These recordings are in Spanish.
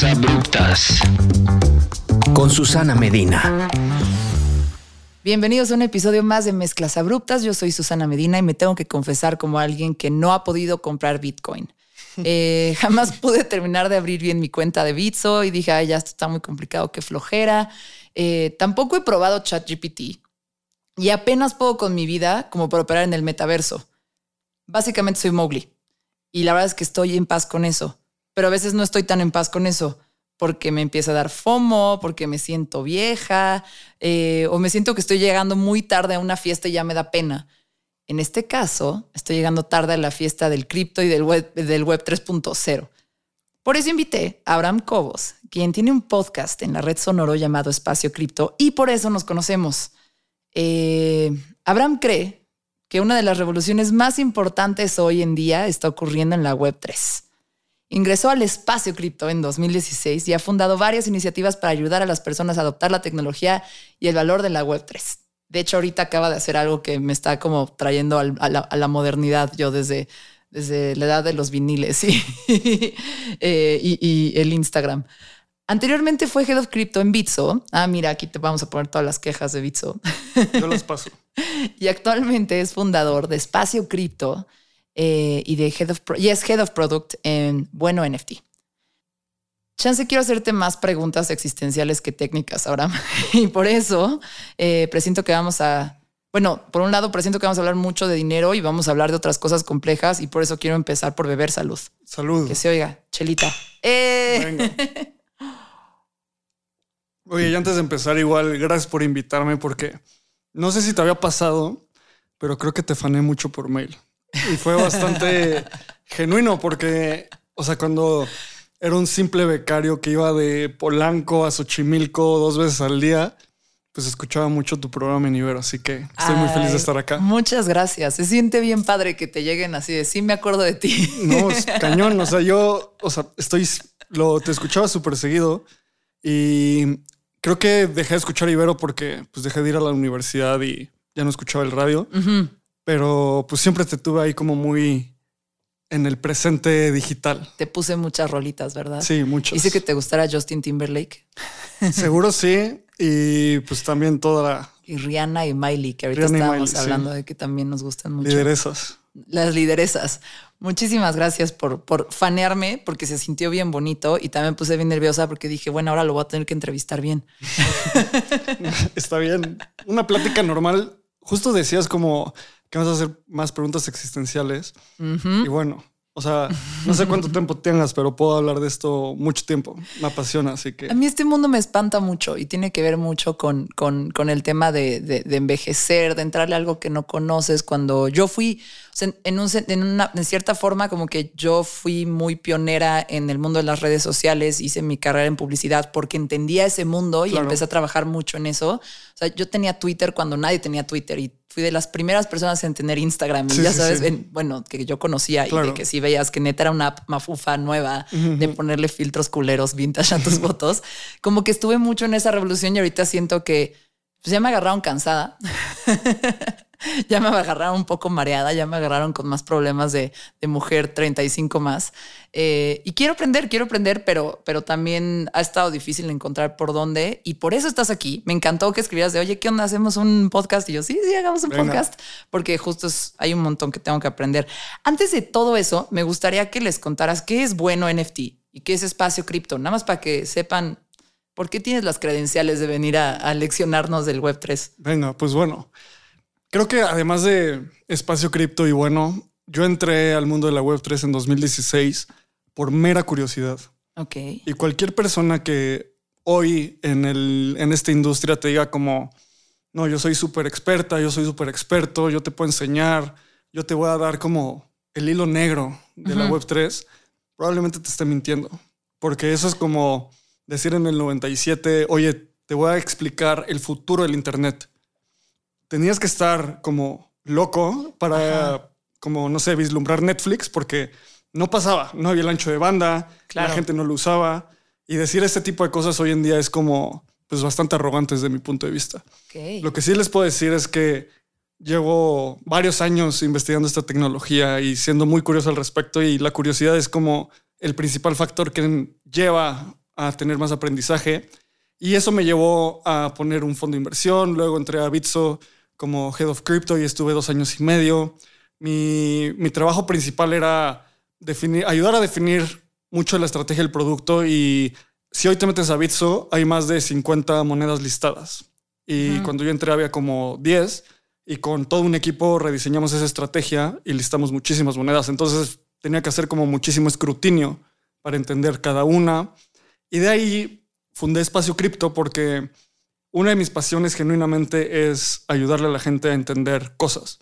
Abruptas. Con Susana Medina. Bienvenidos a un episodio más de Mezclas Abruptas. Yo soy Susana Medina y me tengo que confesar como alguien que no ha podido comprar Bitcoin. Eh, jamás pude terminar de abrir bien mi cuenta de Bitso y dije, Ay, ya esto está muy complicado, qué flojera. Eh, tampoco he probado ChatGPT y apenas puedo con mi vida como para operar en el metaverso. Básicamente soy Mowgli y la verdad es que estoy en paz con eso, pero a veces no estoy tan en paz con eso porque me empieza a dar FOMO, porque me siento vieja eh, o me siento que estoy llegando muy tarde a una fiesta y ya me da pena. En este caso, estoy llegando tarde a la fiesta del cripto y del web, del web 3.0. Por eso invité a Abraham Cobos, quien tiene un podcast en la red Sonoro llamado Espacio Cripto, y por eso nos conocemos. Eh, Abraham cree que una de las revoluciones más importantes hoy en día está ocurriendo en la Web 3. Ingresó al espacio cripto en 2016 y ha fundado varias iniciativas para ayudar a las personas a adoptar la tecnología y el valor de la Web 3. De hecho, ahorita acaba de hacer algo que me está como trayendo a, la, modernidad yo desde, desde la edad de los viniles eh, y, y, el Instagram. Anteriormente fue Head of Crypto en Bitso. Ah, mira, aquí te vamos a poner todas las quejas de Bitso. Yo las paso. y actualmente es fundador de Espacio Cripto eh, y, de Head of y es Head of Product en Bueno NFT. Chance, quiero hacerte más preguntas existenciales que técnicas ahora. y por eso eh, presiento que vamos a. Bueno, por un lado, presiento que vamos a hablar mucho de dinero y vamos a hablar de otras cosas complejas. Y por eso quiero empezar por beber salud. Salud. Que se oiga, chelita. Eh. Oye, y antes de empezar, igual, gracias por invitarme porque no sé si te había pasado, pero creo que te fané mucho por mail. Y fue bastante genuino porque, o sea, cuando era un simple becario que iba de Polanco a Xochimilco dos veces al día, pues escuchaba mucho tu programa en Ibero, así que estoy muy feliz de estar acá. Muchas gracias. Se siente bien padre que te lleguen así de sí me acuerdo de ti. No, es cañón. O sea, yo, o sea, estoy, lo te escuchaba súper seguido y creo que dejé de escuchar Ibero porque pues dejé de ir a la universidad y ya no escuchaba el radio. Pero pues siempre te tuve ahí como muy en el presente digital. Te puse muchas rolitas, ¿verdad? Sí, muchas. Hice que te gustara Justin Timberlake. Seguro sí. Y pues también toda la... Y Rihanna y Miley, que ahorita estábamos hablando de que también nos gustan mucho. Lideresas. Las lideresas. Muchísimas gracias por, por fanearme, porque se sintió bien bonito y también puse bien nerviosa porque dije, bueno, ahora lo voy a tener que entrevistar bien. Está bien. Una plática normal. Justo decías como que vas a hacer más preguntas existenciales. Y bueno, o sea, no sé cuánto tiempo tengas, pero puedo hablar de esto mucho tiempo. Me apasiona, así que... A mí este mundo me espanta mucho y tiene que ver mucho con, con, con el tema de, de, envejecer, de entrarle a algo que no conoces. Cuando yo fui, en, un, en, una, en cierta forma, como que yo fui muy pionera en el mundo de las redes sociales, hice mi carrera en publicidad porque entendía ese mundo y empecé a trabajar mucho en eso. O sea, yo tenía Twitter cuando nadie tenía Twitter y fui de las primeras personas en tener Instagram. Y ya sabes, bueno, que yo conocía y de que si veías que neta era una app mafufa nueva de ponerle filtros culeros vintage a tus fotos. Como que estuve mucho en esa revolución y ahorita siento que pues ya me agarraron cansada. ya me agarraron un poco mareada, ya me agarraron con más problemas de, mujer 35 más. Eh, y quiero aprender, quiero aprender, pero, pero también ha estado difícil encontrar por dónde. Y por eso estás aquí. Me encantó que escribieras de, oye, ¿qué onda? ¿Hacemos un podcast? Y yo, sí, sí, hagamos un podcast. Porque justo hay un montón que tengo que aprender. Antes de todo eso, me gustaría que les contaras qué es bueno NFT y qué es espacio cripto. Nada más para que sepan por qué tienes las credenciales de venir a, a leccionarnos del Web3. Venga, pues bueno. Creo que además de espacio cripto y bueno, yo entré al mundo de la Web3 en 2016 por mera curiosidad. Ok. Y cualquier persona que hoy en, el, en esta industria te diga como, no, yo soy súper experta, yo soy súper experto, yo te puedo enseñar, yo te voy a dar como el hilo negro de la Web3, probablemente te esté mintiendo. Porque eso es como decir en el 97, oye, te voy a explicar el futuro del Internet tenías que estar como loco para, como, no sé, vislumbrar Netflix porque no pasaba, no había el ancho de banda, la gente no lo usaba. Y decir este tipo de cosas hoy en día es como, pues bastante arrogante desde mi punto de vista. Lo que sí les puedo decir es que llevo varios años investigando esta tecnología y siendo muy curioso al respecto y la curiosidad es como el principal factor que lleva a tener más aprendizaje. Y eso me llevó a poner un fondo de inversión. Luego entré a Bitso como Head of Crypto y estuve dos años y medio. Mi, mi trabajo principal era definir, ayudar a definir mucho la estrategia del producto y si hoy te metes a Bitso, hay más de 50 monedas listadas. Y cuando yo entré había como 10 y con todo un equipo rediseñamos esa estrategia y listamos muchísimas monedas. Entonces tenía que hacer como muchísimo escrutinio para entender cada una. Y de ahí fundé Espacio Cripto porque una de mis pasiones genuinamente es ayudarle a la gente a entender cosas.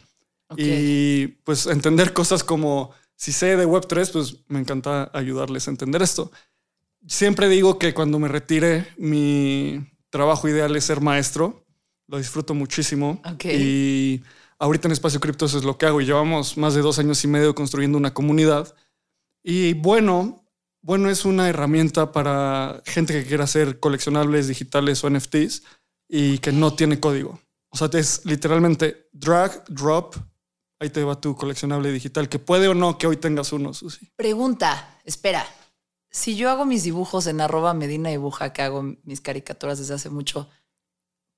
Y pues entender cosas como si sé de Web3, pues me encanta ayudarles a entender esto. Siempre digo que cuando me retire, mi trabajo ideal es ser maestro. Lo disfruto muchísimo. Y ahorita en Espacio Cripto eso es lo que hago. Y llevamos más de dos años y medio construyendo una comunidad. Y bueno, bueno, es una herramienta para gente que quiera hacer coleccionables digitales o NFTs y que no tiene código. O sea, es literalmente drag, drop, ahí te va tu coleccionable digital, que puede o no que hoy tengas uno, Susi. Pregunta, espera. Si yo hago mis dibujos en arroba Medina Dibuja, que hago mis caricaturas desde hace mucho,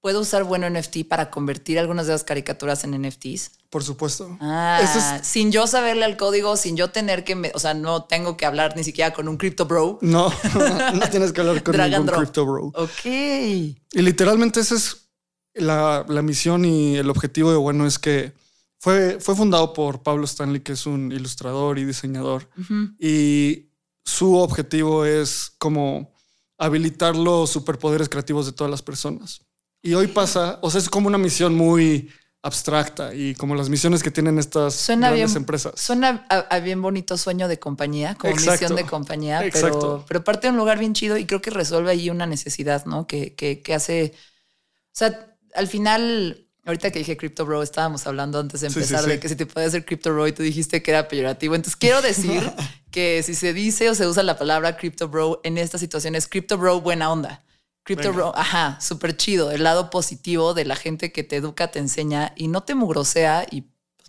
¿Puedo usar bueno NFT para convertir algunas de las caricaturas en NFTs? Por supuesto. Ah, sin yo saberle al código, sin yo tener que, o sea, no tengo que hablar ni siquiera con un crypto bro. No, no tienes que hablar con ningún crypto bro. Ok. Y literalmente esa es la, misión y el objetivo de Bueno es que fue, fue fundado por Pablo Stanley, que es un ilustrador y diseñador. Y su objetivo es como habilitar los superpoderes creativos de todas las personas. Y hoy pasa, o sea, es como una misión muy abstracta y como las misiones que tienen estas grandes empresas. Suena a, bien bonito sueño de compañía, como misión de compañía, pero, pero parte de un lugar bien chido y creo que resuelve ahí una necesidad, ¿no? Que, que, que hace, o sea, al final, ahorita que dije Crypto Bro, estábamos hablando antes de empezar de que si te puede hacer Crypto Bro y tú dijiste que era peyorativo. Entonces quiero decir que si se dice o se usa la palabra Crypto Bro en estas situaciones, Crypto Bro buena onda. Crypto ajá, súper chido. El lado positivo de la gente que te educa, te enseña y no te mugrosea y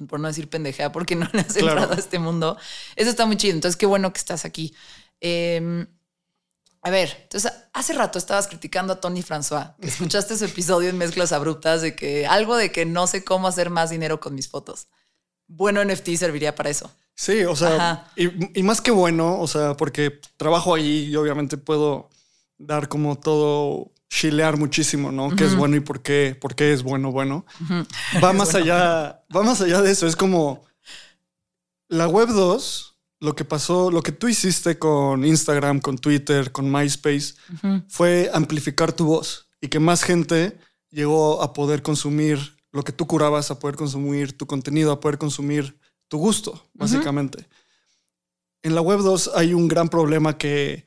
por no decir pendejea porque no le has entrado a este mundo. Eso está muy chido. Entonces, qué bueno que estás aquí. Em, a ver, entonces hace rato estabas criticando a Tony François. escuchaste su episodio en Mezclas Abruptas de que algo de que no sé cómo hacer más dinero con mis fotos. Bueno, NFT serviría para eso. Sí, o sea, y, y, más que bueno, o sea, porque trabajo ahí y obviamente puedo dar como todo chilear muchísimo, ¿no? ¿Qué es bueno y por qué, por qué es bueno, bueno. Va más allá, va más allá de eso. Es como la web 2, lo que pasó, lo que tú hiciste con Instagram, con Twitter, con MySpace, fue amplificar tu voz y que más gente llegó a poder consumir lo que tú curabas, a poder consumir tu contenido, a poder consumir tu gusto, básicamente. En la web 2 hay un gran problema que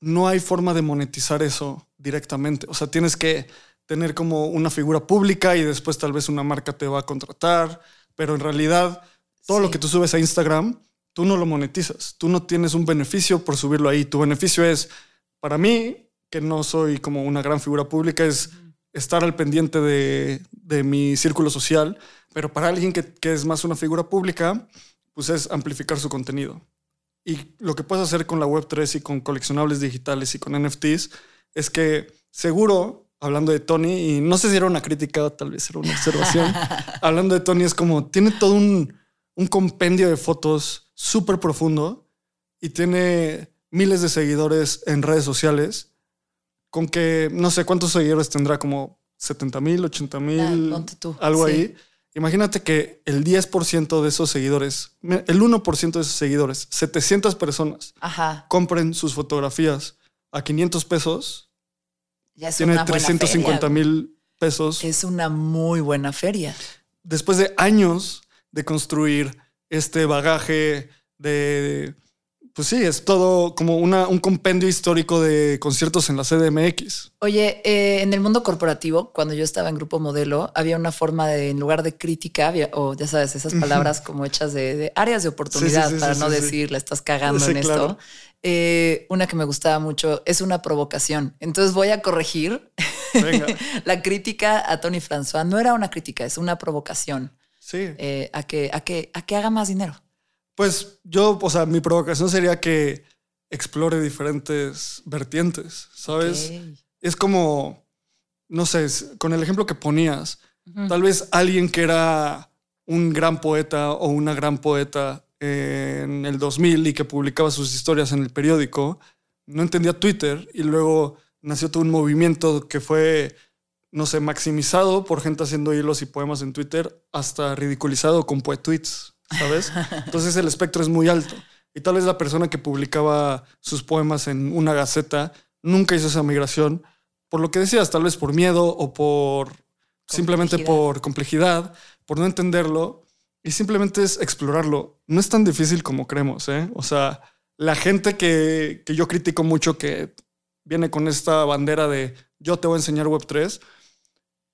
no hay forma de monetizar eso directamente. O sea, tienes que tener como una figura pública y después tal vez una marca te va a contratar, pero en realidad todo lo que tú subes a Instagram, tú no lo monetizas, tú no tienes un beneficio por subirlo ahí. Tu beneficio es, para mí, que no soy como una gran figura pública, es estar al pendiente de, mi círculo social, pero para alguien que, que es más una figura pública, pues es amplificar su contenido. Y lo que puedes hacer con la Web3 y con coleccionables digitales y con NFTs es que seguro, hablando de Tony, y no sé si era una crítica tal vez era una observación, hablando de Tony es como, tiene todo un, un compendio de fotos súper profundo y tiene miles de seguidores en redes sociales, con que no sé cuántos seguidores tendrá, como 70 mil, 80 mil, algo ahí. Imagínate que el 10% de esos seguidores, el 1% de esos seguidores, 700 personas, compren sus fotografías a 500 pesos. Ya es tiene 350 mil pesos. Es una muy buena feria. Después de años de construir este bagaje de pues sí, es todo como una, un compendio histórico de conciertos en la CDMX. Oye, eh, en el mundo corporativo, cuando yo estaba en Grupo Modelo, había una forma de, en lugar de crítica, o ya sabes, esas palabras como hechas de, áreas de oportunidad, para no decir, la estás cagando en esto. Eh, una que me gustaba mucho es una provocación. Entonces voy a corregir. la crítica a Tony François no era una crítica, es una provocación. Sí. Eh, a, que, a, que, a que haga más dinero. Pues yo, o sea, mi provocación sería que explore diferentes vertientes, ¿sabes? Es como, no sé, con el ejemplo que ponías, tal vez alguien que era un gran poeta o una gran poeta en el 2000 y que publicaba sus historias en el periódico, no entendía Twitter y luego nació todo un movimiento que fue, no sé, maximizado por gente haciendo hilos y poemas en Twitter hasta ridiculizado con poetweets, ¿sabes? Entonces el espectro es muy alto. Y tal vez la persona que publicaba sus poemas en una gaceta nunca hizo esa migración, por lo que decías, tal vez por miedo o por simplemente por complejidad, por no entenderlo. Y simplemente es explorarlo. No es tan difícil como creemos, ¿eh? O sea, la gente que, que yo critico mucho que viene con esta bandera de yo te voy a enseñar Web3,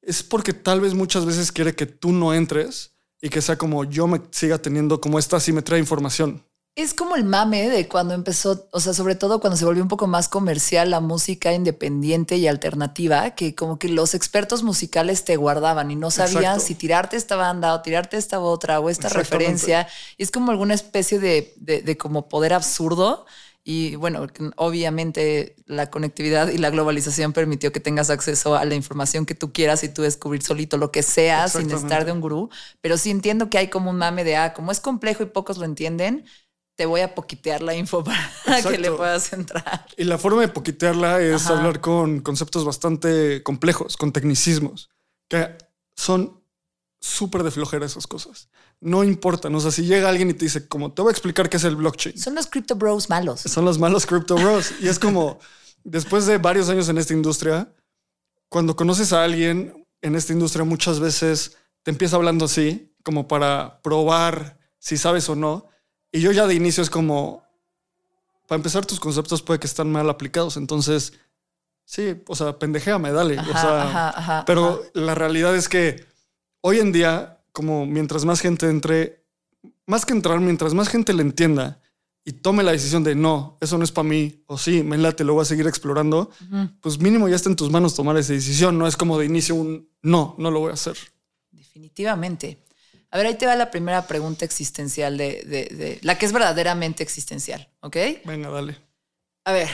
es porque tal vez muchas veces quiere que tú no entres y que sea como yo me siga teniendo como esta simetría de información. Es como el mame de cuando empezó, o sea, sobre todo cuando se volvió un poco más comercial la música independiente y alternativa, que como que los expertos musicales te guardaban y no sabían si tirarte esta banda o tirarte esta otra o esta referencia. Y es como alguna especie de, de, como poder absurdo. Y bueno, obviamente la conectividad y la globalización permitió que tengas acceso a la información que tú quieras y tú descubrir solito lo que sea sin estar de un gurú. Pero sí entiendo que hay como un mame de, ah, como es complejo y pocos lo entienden, te voy a poquitear la info para que le puedas entrar. Y la forma de poquitearla es hablar con conceptos bastante complejos, con tecnicismos, que son súper de flojera esas cosas. No importa, o sea, si llega alguien y te dice, como te voy a explicar qué es el blockchain. Son los crypto bros malos. Son los malos crypto bros. y es como, después de varios años en esta industria, cuando conoces a alguien en esta industria, muchas veces te empieza hablando así, como para probar si sabes o no. Y yo ya de inicio es como, para empezar, tus conceptos puede que están mal aplicados. Entonces, sí, o sea, pendejéame, dale. o sea, pero la realidad es que hoy en día, como mientras más gente entre, más que entrar, mientras más gente le entienda y tome la decisión de no, eso no es para mí, o sí, me late, lo voy a seguir explorando, pues mínimo ya está en tus manos tomar esa decisión. No es como de inicio un no, no lo voy a hacer. Definitivamente. A ver, ahí te va la primera pregunta existencial de, de, la que es verdaderamente existencial, ¿ok? Venga, dale. A ver,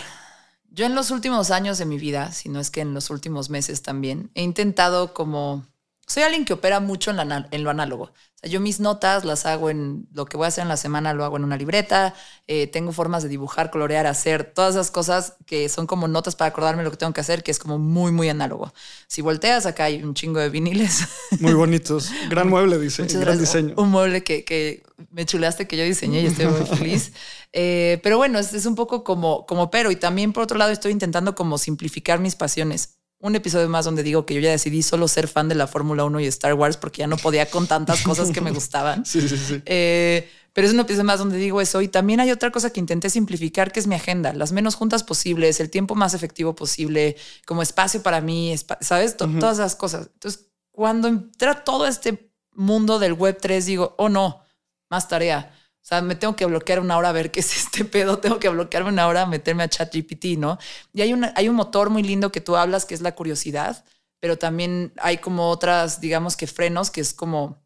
yo en los últimos años de mi vida, si no es que en los últimos meses también, he intentado como soy alguien que opera mucho en, en, lo análogo. O sea, yo mis notas las hago en lo que voy a hacer en la semana, lo hago en una libreta. Eh, tengo formas de dibujar, colorear, hacer todas esas cosas que son como notas para acordarme lo que tengo que hacer, que es como muy, muy análogo. Si volteas, acá hay un chingo de viniles. Muy bonitos. Gran mueble, dice. gran diseño. Un mueble que, que, me chulaste, que yo diseñé y estoy muy feliz. Eh, pero bueno, es, es, un poco como, como pero. Y también, por otro lado, estoy intentando como simplificar mis pasiones un episodio más donde digo que yo ya decidí solo ser fan de la Fórmula 1 y Star Wars porque ya no podía con tantas cosas que me gustaban. Sí, sí, sí. Eh, pero es un episodio más donde digo eso. Y también hay otra cosa que intenté simplificar, que es mi agenda. Las menos juntas posibles, el tiempo más efectivo posible, como espacio para mí, ¿sabes? Todas esas cosas. Entonces, cuando entra todo este mundo del Web 3, digo, oh no, más tarea. O sea, me tengo que bloquear una hora a ver qué es este pedo, tengo que bloquearme una hora a meterme a ChatGPT, ¿no? Y hay, una, hay un motor muy lindo que tú hablas que es la curiosidad, pero también hay como otras, digamos que frenos, que es como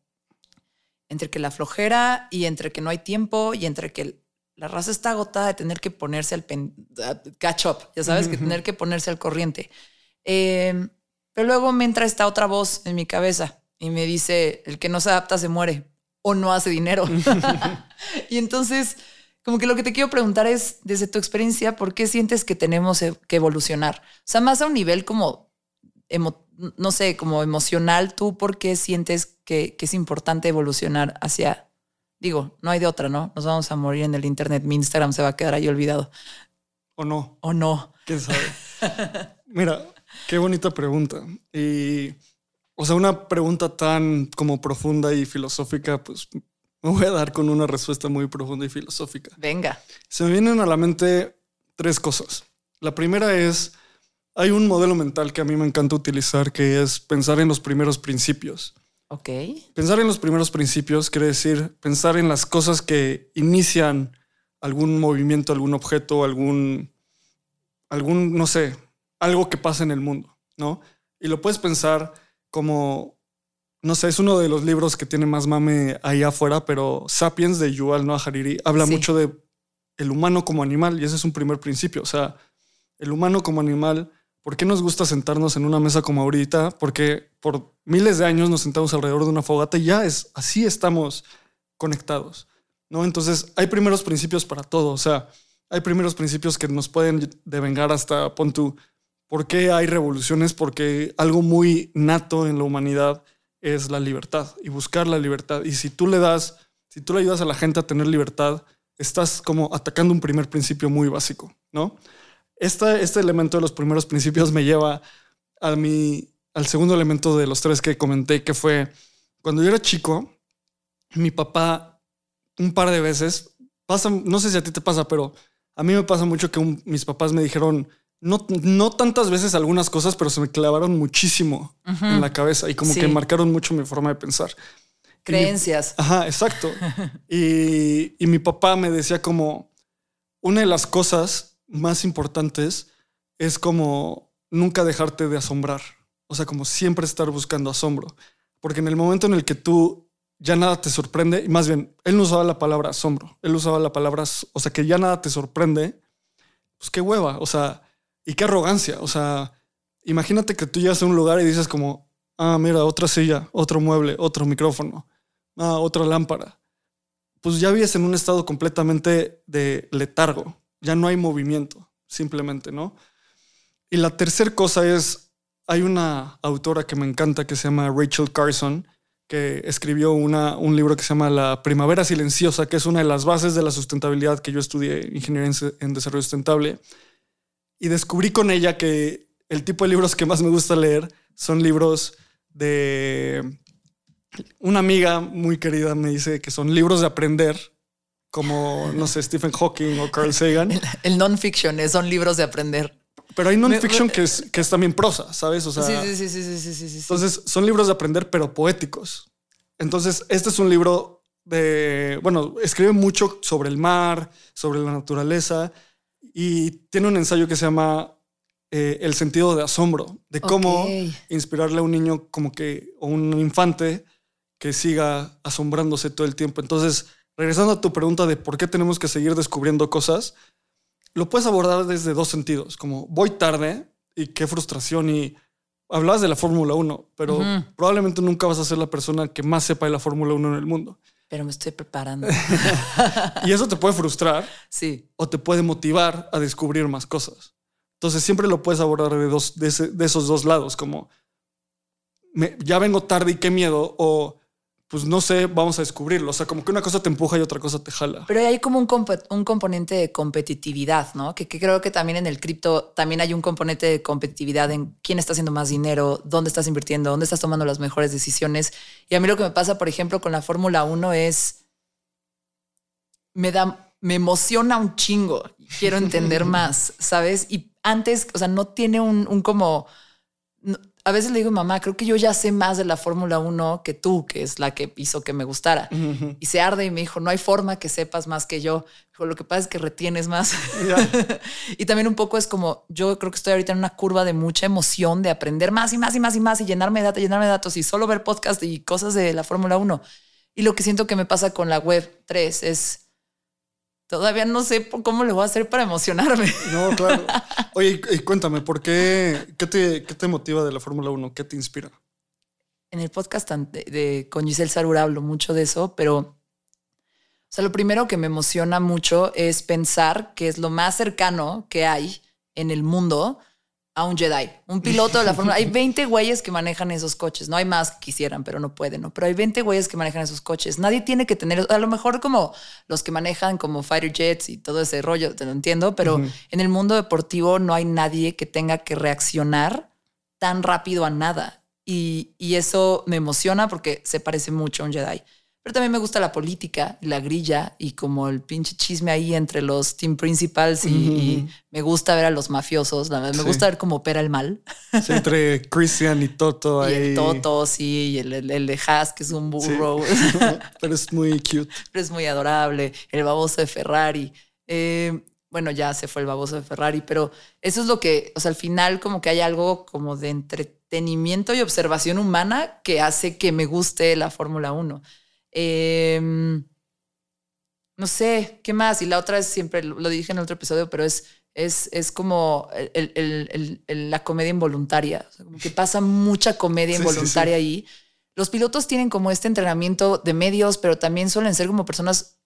entre que la flojera y entre que no hay tiempo y entre que la raza está agotada de tener que ponerse al catch up, ya sabes, que tener que ponerse al corriente. Em, pero luego me entra esta otra voz en mi cabeza y me dice, el que no se adapta se muere o no hace dinero. y entonces, como que lo que te quiero preguntar es, desde tu experiencia, ¿por qué sientes que tenemos e, que evolucionar? O sea, más a un nivel como, no sé, como emocional, ¿tú por qué sientes que, es importante evolucionar hacia, digo, no hay de otra, ¿no? Nos vamos a morir en el Internet, mi Instagram se va a quedar ahí olvidado. ¿O no? ¿O no? ¿Quién sabe? Mira, qué bonita pregunta. Y o sea, una pregunta tan como profunda y filosófica, pues me voy a dar con una respuesta muy profunda y filosófica. Venga. Se me vienen a la mente tres cosas. La primera es, hay un modelo mental que a mí me encanta utilizar, que es pensar en los primeros principios. Ok. Pensar en los primeros principios quiere decir pensar en las cosas que inician algún movimiento, algún objeto, algún, algún, no sé, algo que pasa en el mundo, ¿no? Y lo puedes pensar como, no sé, es uno de los libros que tiene más mame ahí afuera, pero Sapiens de Yuval Noah Hariri habla mucho de el humano como animal, y ese es un primer principio. O sea, el humano como animal, ¿por qué nos gusta sentarnos en una mesa como ahorita? Porque por miles de años nos sentamos alrededor de una fogata y ya es así estamos conectados. ¿no? Entonces, hay primeros principios para todo. O sea, hay primeros principios que nos pueden devengar hasta pon tú. ¿Por qué hay revoluciones? Porque algo muy nato en la humanidad es la libertad y buscar la libertad. Y si tú le das, si tú le ayudas a la gente a tener libertad, estás como atacando un primer principio muy básico, ¿no? Este, este elemento de los primeros principios me lleva a mi, al segundo elemento de los tres que comenté, que fue cuando yo era chico, mi papá un par de veces, pasa, no sé si a ti te pasa, pero a mí me pasa mucho que mis papás me dijeron, no, no tantas veces algunas cosas, pero se me clavaron muchísimo en la cabeza y como que marcaron mucho mi forma de pensar. Creencias. ajá, exacto. y, y mi papá me decía como, una de las cosas más importantes es como nunca dejarte de asombrar. O sea, como siempre estar buscando asombro. Porque en el momento en el que tú ya nada te sorprende, y más bien, él no usaba la palabra asombro, él usaba la palabra, o sea, que ya nada te sorprende, pues qué hueva, o sea, y qué arrogancia, o sea, imagínate que tú llegas a un lugar y dices como, ah, mira, otra silla, otro mueble, otro micrófono, ah, otra lámpara. Pues ya vives en un estado completamente de letargo, ya no hay movimiento, simplemente, ¿no? Y la tercera cosa es, hay una autora que me encanta que se llama Rachel Carson, que escribió una, un libro que se llama La Primavera Silenciosa, que es una de las bases de la sustentabilidad que yo estudié, Ingeniería en, Desarrollo Sustentable. Y descubrí con ella que el tipo de libros que más me gusta leer son libros de... Una amiga muy querida me dice que son libros de aprender, como, no sé, Stephen Hawking o Carl Sagan. El, non-fiction son libros de aprender. Pero hay non-fiction que es, que es también prosa, ¿sabes? O sea, sí, sí, sí, sí, sí, sí, Entonces, son libros de aprender, pero poéticos. Entonces, este es un libro de, bueno, escribe mucho sobre el mar, sobre la naturaleza, y tiene un ensayo que se llama eh, El sentido de asombro, de cómo inspirarle a un niño como que, o un infante que siga asombrándose todo el tiempo. Entonces, regresando a tu pregunta de por qué tenemos que seguir descubriendo cosas, lo puedes abordar desde dos sentidos, como voy tarde y qué frustración y hablabas de la Fórmula 1, pero probablemente nunca vas a ser la persona que más sepa de la Fórmula 1 en el mundo. Pero me estoy preparando. y eso te puede frustrar. Sí. O te puede motivar a descubrir más cosas. Entonces siempre lo puedes abordar de, dos, de, esos dos lados, como me, ya vengo tarde y qué miedo, o pues no sé, vamos a descubrirlo. O sea, como que una cosa te empuja y otra cosa te jala. Pero hay como un, un componente de competitividad, ¿no? Que, creo que también en el cripto también hay un componente de competitividad en quién está haciendo más dinero, dónde estás invirtiendo, dónde estás tomando las mejores decisiones. Y a mí lo que me pasa, por ejemplo, con la Fórmula 1 es, me da, me emociona un chingo. Quiero entender más, ¿sabes? Y antes, o sea, no tiene un, un como a veces le digo, mamá, creo que yo ya sé más de la Fórmula 1 que tú, que es la que hizo que me gustara. Y se arde y me dijo, no hay forma que sepas más que yo. Dijo, lo que pasa es que retienes más. y también un poco es como, yo creo que estoy ahorita en una curva de mucha emoción, de aprender más y más y más y más y llenarme de datos, llenarme de datos y solo ver podcast y cosas de la Fórmula 1. Y lo que siento que me pasa con la web 3 es Todavía no sé cómo le voy a hacer para emocionarme. No, claro. Oye, y cuéntame, ¿por qué? ¿Qué te, qué te motiva de la Fórmula 1? ¿Qué te inspira? En el podcast de, con Giselle Sarura hablo mucho de eso, pero o sea, lo primero que me emociona mucho es pensar que es lo más cercano que hay en el mundo a un Jedi, un piloto de la Fórmula. Hay 20 güeyes que manejan esos coches. No hay más que quisieran, pero no pueden, ¿no? Pero hay 20 güeyes que manejan esos coches. Nadie tiene que tener, a lo mejor como los que manejan como fighter jets y todo ese rollo, te lo entiendo, pero en el mundo deportivo no hay nadie que tenga que reaccionar tan rápido a nada. Y, y eso me emociona porque se parece mucho a un Jedi. Pero también me gusta la política y la grilla y como el pinche chisme ahí entre los team principals y, me gusta ver a los mafiosos. La verdad, me gusta ver cómo opera el mal. entre Christian y Toto ahí. Y el Toto, sí, y el, el, de Haas, que es un burro. Pero es muy cute. Pero es muy adorable. El baboso de Ferrari. Eh, bueno, ya se fue el baboso de Ferrari, pero eso es lo que, o sea, al final como que hay algo como de entretenimiento y observación humana que hace que me guste la Fórmula 1. Em, no sé, ¿qué más? Y la otra es siempre, lo dije en el otro episodio, pero es, es, es como la comedia involuntaria. como que pasa mucha comedia involuntaria ahí. Los pilotos tienen como este entrenamiento de medios, pero también suelen ser como personas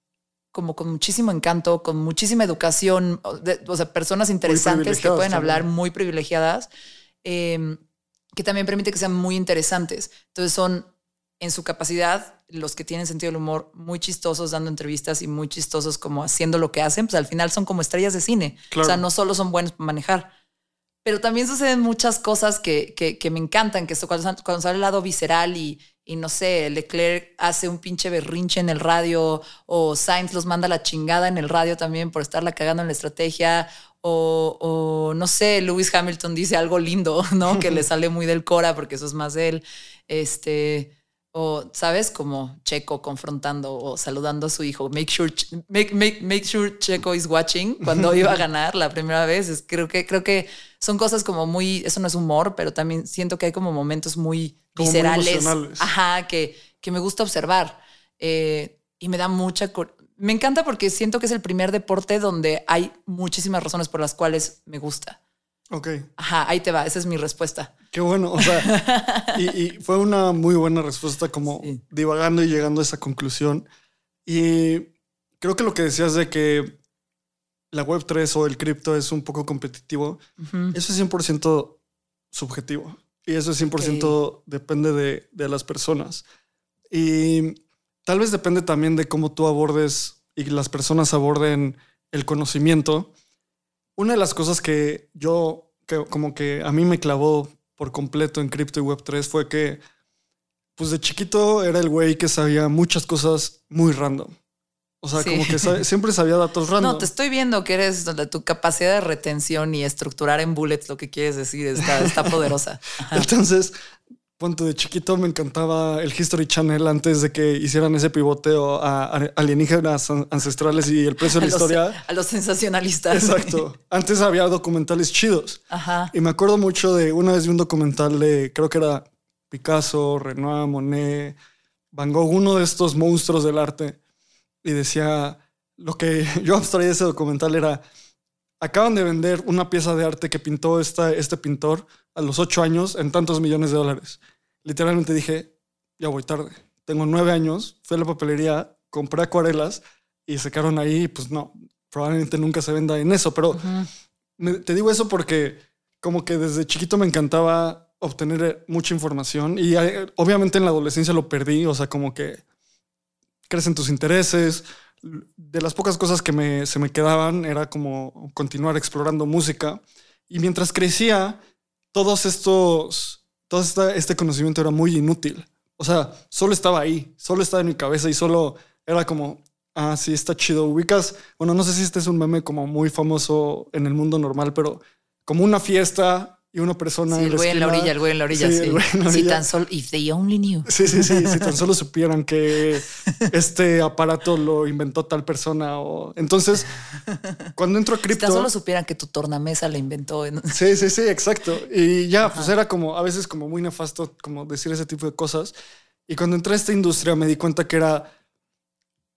como con muchísimo encanto, con muchísima educación, o sea, personas interesantes que pueden hablar muy privilegiadas, em, que también permite que sean muy interesantes. Entonces son en su capacidad los que tienen sentido del humor muy chistosos dando entrevistas y muy chistosos como haciendo lo que hacen, pues al final son como estrellas de cine. O sea, no solo son buenos para manejar. Pero también suceden muchas cosas que, que, me encantan, que cuando, cuando sale el lado visceral y, y no sé, Leclerc hace un pinche berrinche en el radio o Sainz los manda la chingada en el radio también por estarla cagando en la estrategia o, o, no sé, Lewis Hamilton dice algo lindo, ¿no? Que le sale muy del Cora porque eso es más de él. Este, o, ¿sabes? Como Checo confrontando o saludando a su hijo. Make sure, make, make, make sure Checo is watching cuando iba a ganar la primera vez. Es, creo, que, creo que son cosas como muy, eso no es humor, pero también siento que hay como momentos muy viscerales. ajá, que, que me gusta observar. Eh, y me da mucha... Me encanta porque siento que es el primer deporte donde hay muchísimas razones por las cuales me gusta. Ok. Ajá, ahí te va, esa es mi respuesta. Qué bueno, o sea, y, fue una muy buena respuesta como divagando y llegando a esa conclusión. Y creo que lo que decías de que la Web3 o el cripto es un poco competitivo, eso es 100% subjetivo. Y eso es 100% depende de, de las personas. Y tal vez depende también de cómo tú abordes y las personas aborden el conocimiento una de las cosas que yo, que como que a mí me clavó por completo en cripto y web3 fue que, pues de chiquito era el güey que sabía muchas cosas muy random. O sea, como que siempre sabía datos random. No, te estoy viendo que eres donde tu capacidad de retención y estructurar en bullets lo que quieres decir está, está poderosa. Entonces, Ponte de chiquito me encantaba el History Channel antes de que hicieran ese pivoteo a alienígenas ancestrales y el precio de la historia. A los sensacionalistas. Exacto. Antes había documentales chidos. Ajá. Y me acuerdo mucho de una vez de un documental de, creo que era Picasso, Renoir, Monet, Van Gogh, uno de estos monstruos del arte. Y decía, lo que yo abstraía de ese documental era, acaban de vender una pieza de arte que pintó esta, este pintor a los ocho años en tantos millones de dólares. Literalmente dije, ya voy tarde. Tengo nueve años, fui a la papelería, compré acuarelas y se quedaron ahí. Pues no, probablemente nunca se venda en eso, pero te digo eso porque como que desde chiquito me encantaba obtener mucha información y eh, obviamente en la adolescencia lo perdí, o sea, como que crecen tus intereses. De las pocas cosas que se me quedaban era como continuar explorando música. Y mientras crecía, todos estos, todo este conocimiento era muy inútil. O sea, solo estaba ahí, solo estaba en mi cabeza y solo era como, ah, sí, está chido. Ubicas, bueno, no sé si este es un meme como muy famoso en el mundo normal, pero como una fiesta y una persona. Sí, el güey en la orilla, el güey en la orilla, sí. Si tan solo, if they only knew. Sí, sí, sí. si tan solo supieran que este aparato lo inventó tal persona. O... Entonces, cuando entro a cripto. Si tan solo supieran que tu tornamesa la inventó. Sí, sí, sí, exacto. Y ya, pues era como, a veces como muy nefasto como decir ese tipo de cosas. Y cuando entré a esta industria me di cuenta que era.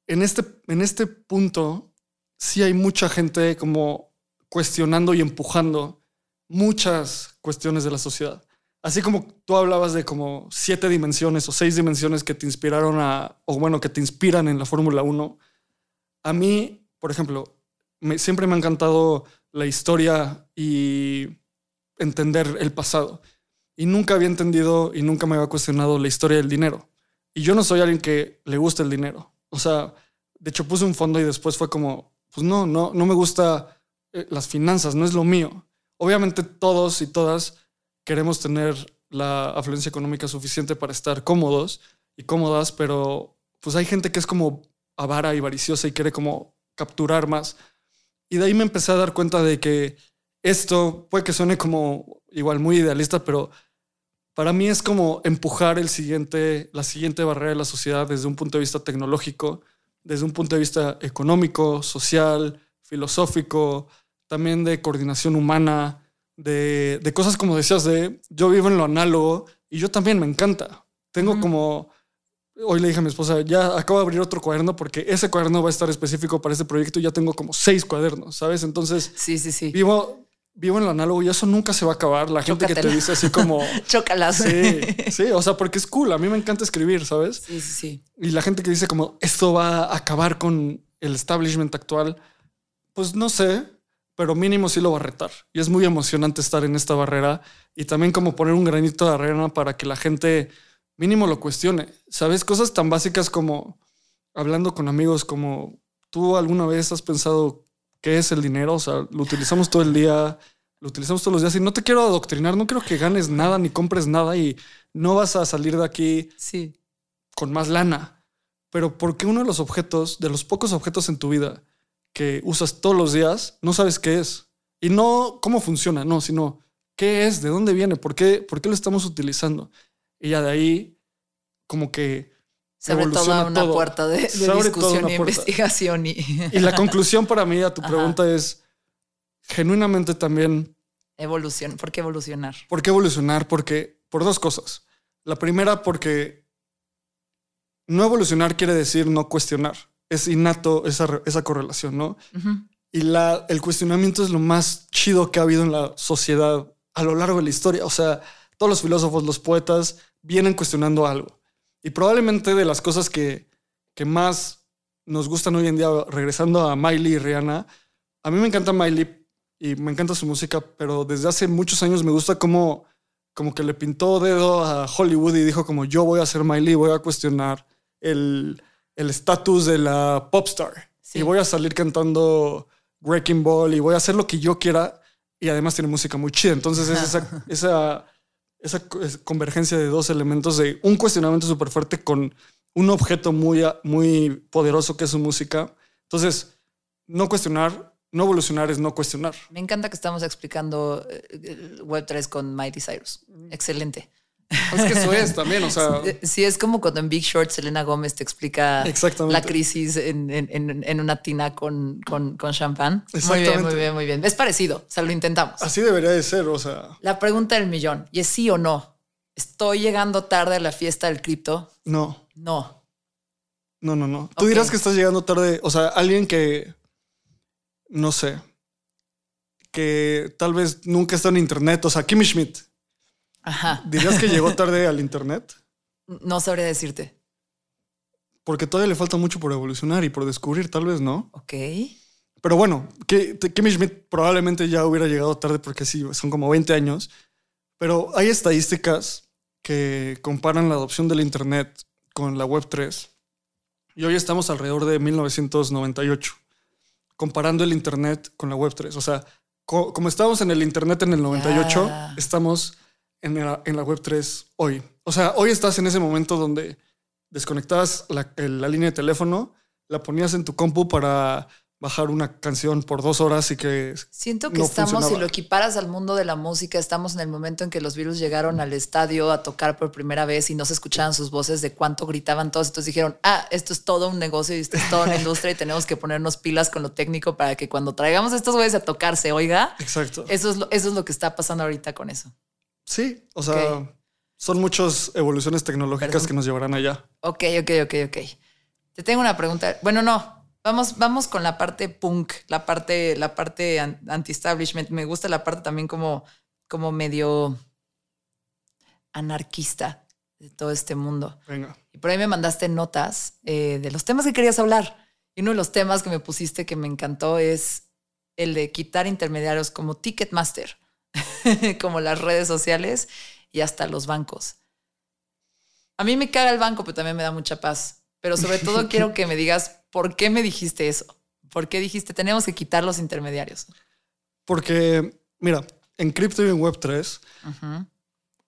En este, en este punto, sí hay mucha gente como cuestionando y empujando muchas cuestiones de la sociedad. Así como tú hablabas de como siete dimensiones o seis dimensiones que te inspiraron a, o bueno, que te inspiran en la Fórmula 1, a mí, por ejemplo, siempre me ha encantado la historia y entender el pasado. Y nunca había entendido y nunca me había cuestionado la historia del dinero. Y yo no soy alguien que le guste el dinero. O sea, de hecho puse un fondo y después fue como, pues no, no, no me gusta eh, las finanzas, no es lo mío. Obviamente todos y todas queremos tener la afluencia económica suficiente para estar cómodos y cómodas, pero pues hay gente que es como avara y variciosa y quiere como capturar más. Y de ahí me empecé a dar cuenta de que esto puede que suene como igual muy idealista, pero para mí es como empujar el siguiente, la siguiente barrera de la sociedad desde un punto de vista tecnológico, desde un punto de vista económico, social, filosófico, también de coordinación humana, de, cosas como decías, de yo vivo en lo análogo y yo también me encanta. Tengo como hoy le dije a mi esposa, ya acabo de abrir otro cuaderno porque ese cuaderno va a estar específico para este proyecto y ya tengo como seis cuadernos, ¿sabes? Entonces, Sí, sí, sí. vivo, vivo en el análogo y eso nunca se va a acabar. La gente que te dice así como... Chócalas. Sí, sí, o sea, porque es cool. A mí me encanta escribir, ¿sabes? sí, sí, sí. Y la gente que dice como esto va a acabar con el establishment actual, pues no sé, pero mínimo sí lo va a retar. Y es muy emocionante estar en esta barrera y también como poner un granito de arena para que la gente mínimo lo cuestione. ¿Sabes? Cosas tan básicas como hablando con amigos, como tú alguna vez has pensado qué es el dinero, o sea, lo utilizamos todo el día. Lo utilizamos todos los días y no te quiero adoctrinar, no quiero que ganes nada ni compres nada y no vas a salir de aquí Sí. con más lana. Pero porque uno de los objetos, de los pocos objetos en tu vida que usas todos los días, no sabes qué es. Y no cómo funciona, no, sino qué es, de dónde viene, por qué, por qué lo estamos utilizando. Y ya de ahí, como que Se abre toda una todo. puerta de, discusión y puerta. investigación. Y Y la conclusión para mí a tu Ajá. pregunta es, genuinamente también, evolución. ¿Por qué evolucionar? ¿por qué evolucionar? Porque, por dos cosas. La primera, porque no evolucionar quiere decir no cuestionar. Es innato esa, esa correlación, ¿no? Y la, el cuestionamiento es lo más chido que ha habido en la sociedad a lo largo de la historia. O sea, todos los filósofos, los poetas vienen cuestionando algo. Y probablemente de las cosas que, que más nos gustan hoy en día, regresando a Miley y Rihanna, a mí me encanta Miley y me encanta su música, pero desde hace muchos años me gusta cómo como que le pintó dedo a Hollywood y dijo como yo voy a ser Miley, voy a cuestionar el el estatus de la popstar Sí. y voy a salir cantando Wrecking Ball y voy a hacer lo que yo quiera y además tiene música muy chida. Entonces es esa, esa, esa co- es convergencia de dos elementos de un cuestionamiento súper fuerte con un objeto muy, a- muy poderoso que es su música. Entonces, no cuestionar, no evolucionar es no cuestionar. Me encanta que estamos explicando eh, el Web3 con Mighty Cyrus. Excelente. Es que eso es también, o sea, Sí, es como cuando en Big Short Selena Gómez te explica Exactamente. la crisis en, en- en- una tina con, con, con champán. Muy bien, muy bien, muy bien. Es parecido, o sea, lo intentamos. así debería de ser, o sea, La pregunta del millón, ¿y es sí o no? ¿Estoy llegando tarde a la fiesta del cripto? no. No. No, no, no. Tú dirás que estás llegando tarde. O sea, alguien que. No sé. Que tal vez nunca está en internet. O sea, Kimmy Schmidt. Ajá. ¿Dirías que llegó tarde al internet? No sabría decirte. Porque todavía le falta mucho por evolucionar y por descubrir, tal vez no. Ok. Pero bueno, Kimmy Schmidt probablemente ya hubiera llegado tarde porque sí, son como 20 años. Pero hay estadísticas que comparan la adopción del internet con la web 3. Y hoy estamos alrededor de 1998, comparando el internet con la web 3. O sea, co- como estábamos en el internet en el 98, Ya. estamos en la, en la web 3 hoy. O sea, hoy estás en ese momento donde desconectabas la, línea de teléfono, la ponías en tu compu para bajar una canción por dos horas y que Siento que no estamos, si lo equiparas al mundo de la música, estamos en el momento en que los virus llegaron al estadio a tocar por primera vez y no se escuchaban sus voces de cuánto gritaban todos. Entonces dijeron, ah, esto es todo un negocio y esto es toda una industria y tenemos que ponernos pilas con lo técnico para que cuando traigamos a estos güeyes a tocar se oiga. Exacto. Eso es, lo, eso es lo que está pasando ahorita con eso. Sí, o sea, son muchas evoluciones tecnológicas Perdón. que nos llevarán allá. Ok, ok, ok, ok. Te tengo una pregunta. Bueno, no. Vamos, vamos con la parte punk, la parte, la parte an- anti-establishment. Me gusta la parte también como, como medio anarquista de todo este mundo. Venga. Y por ahí me mandaste notas eh, de los temas que querías hablar. Y uno de los temas que me pusiste que me encantó es el de quitar intermediarios como Ticketmaster, como las redes sociales y hasta los bancos. A mí me caga el banco, pero también me da mucha paz. Pero sobre todo quiero que me digas por qué me dijiste eso. ¿Por qué dijiste tenemos que quitar los intermediarios? Porque, mira, en cripto y en Web3 Ujú.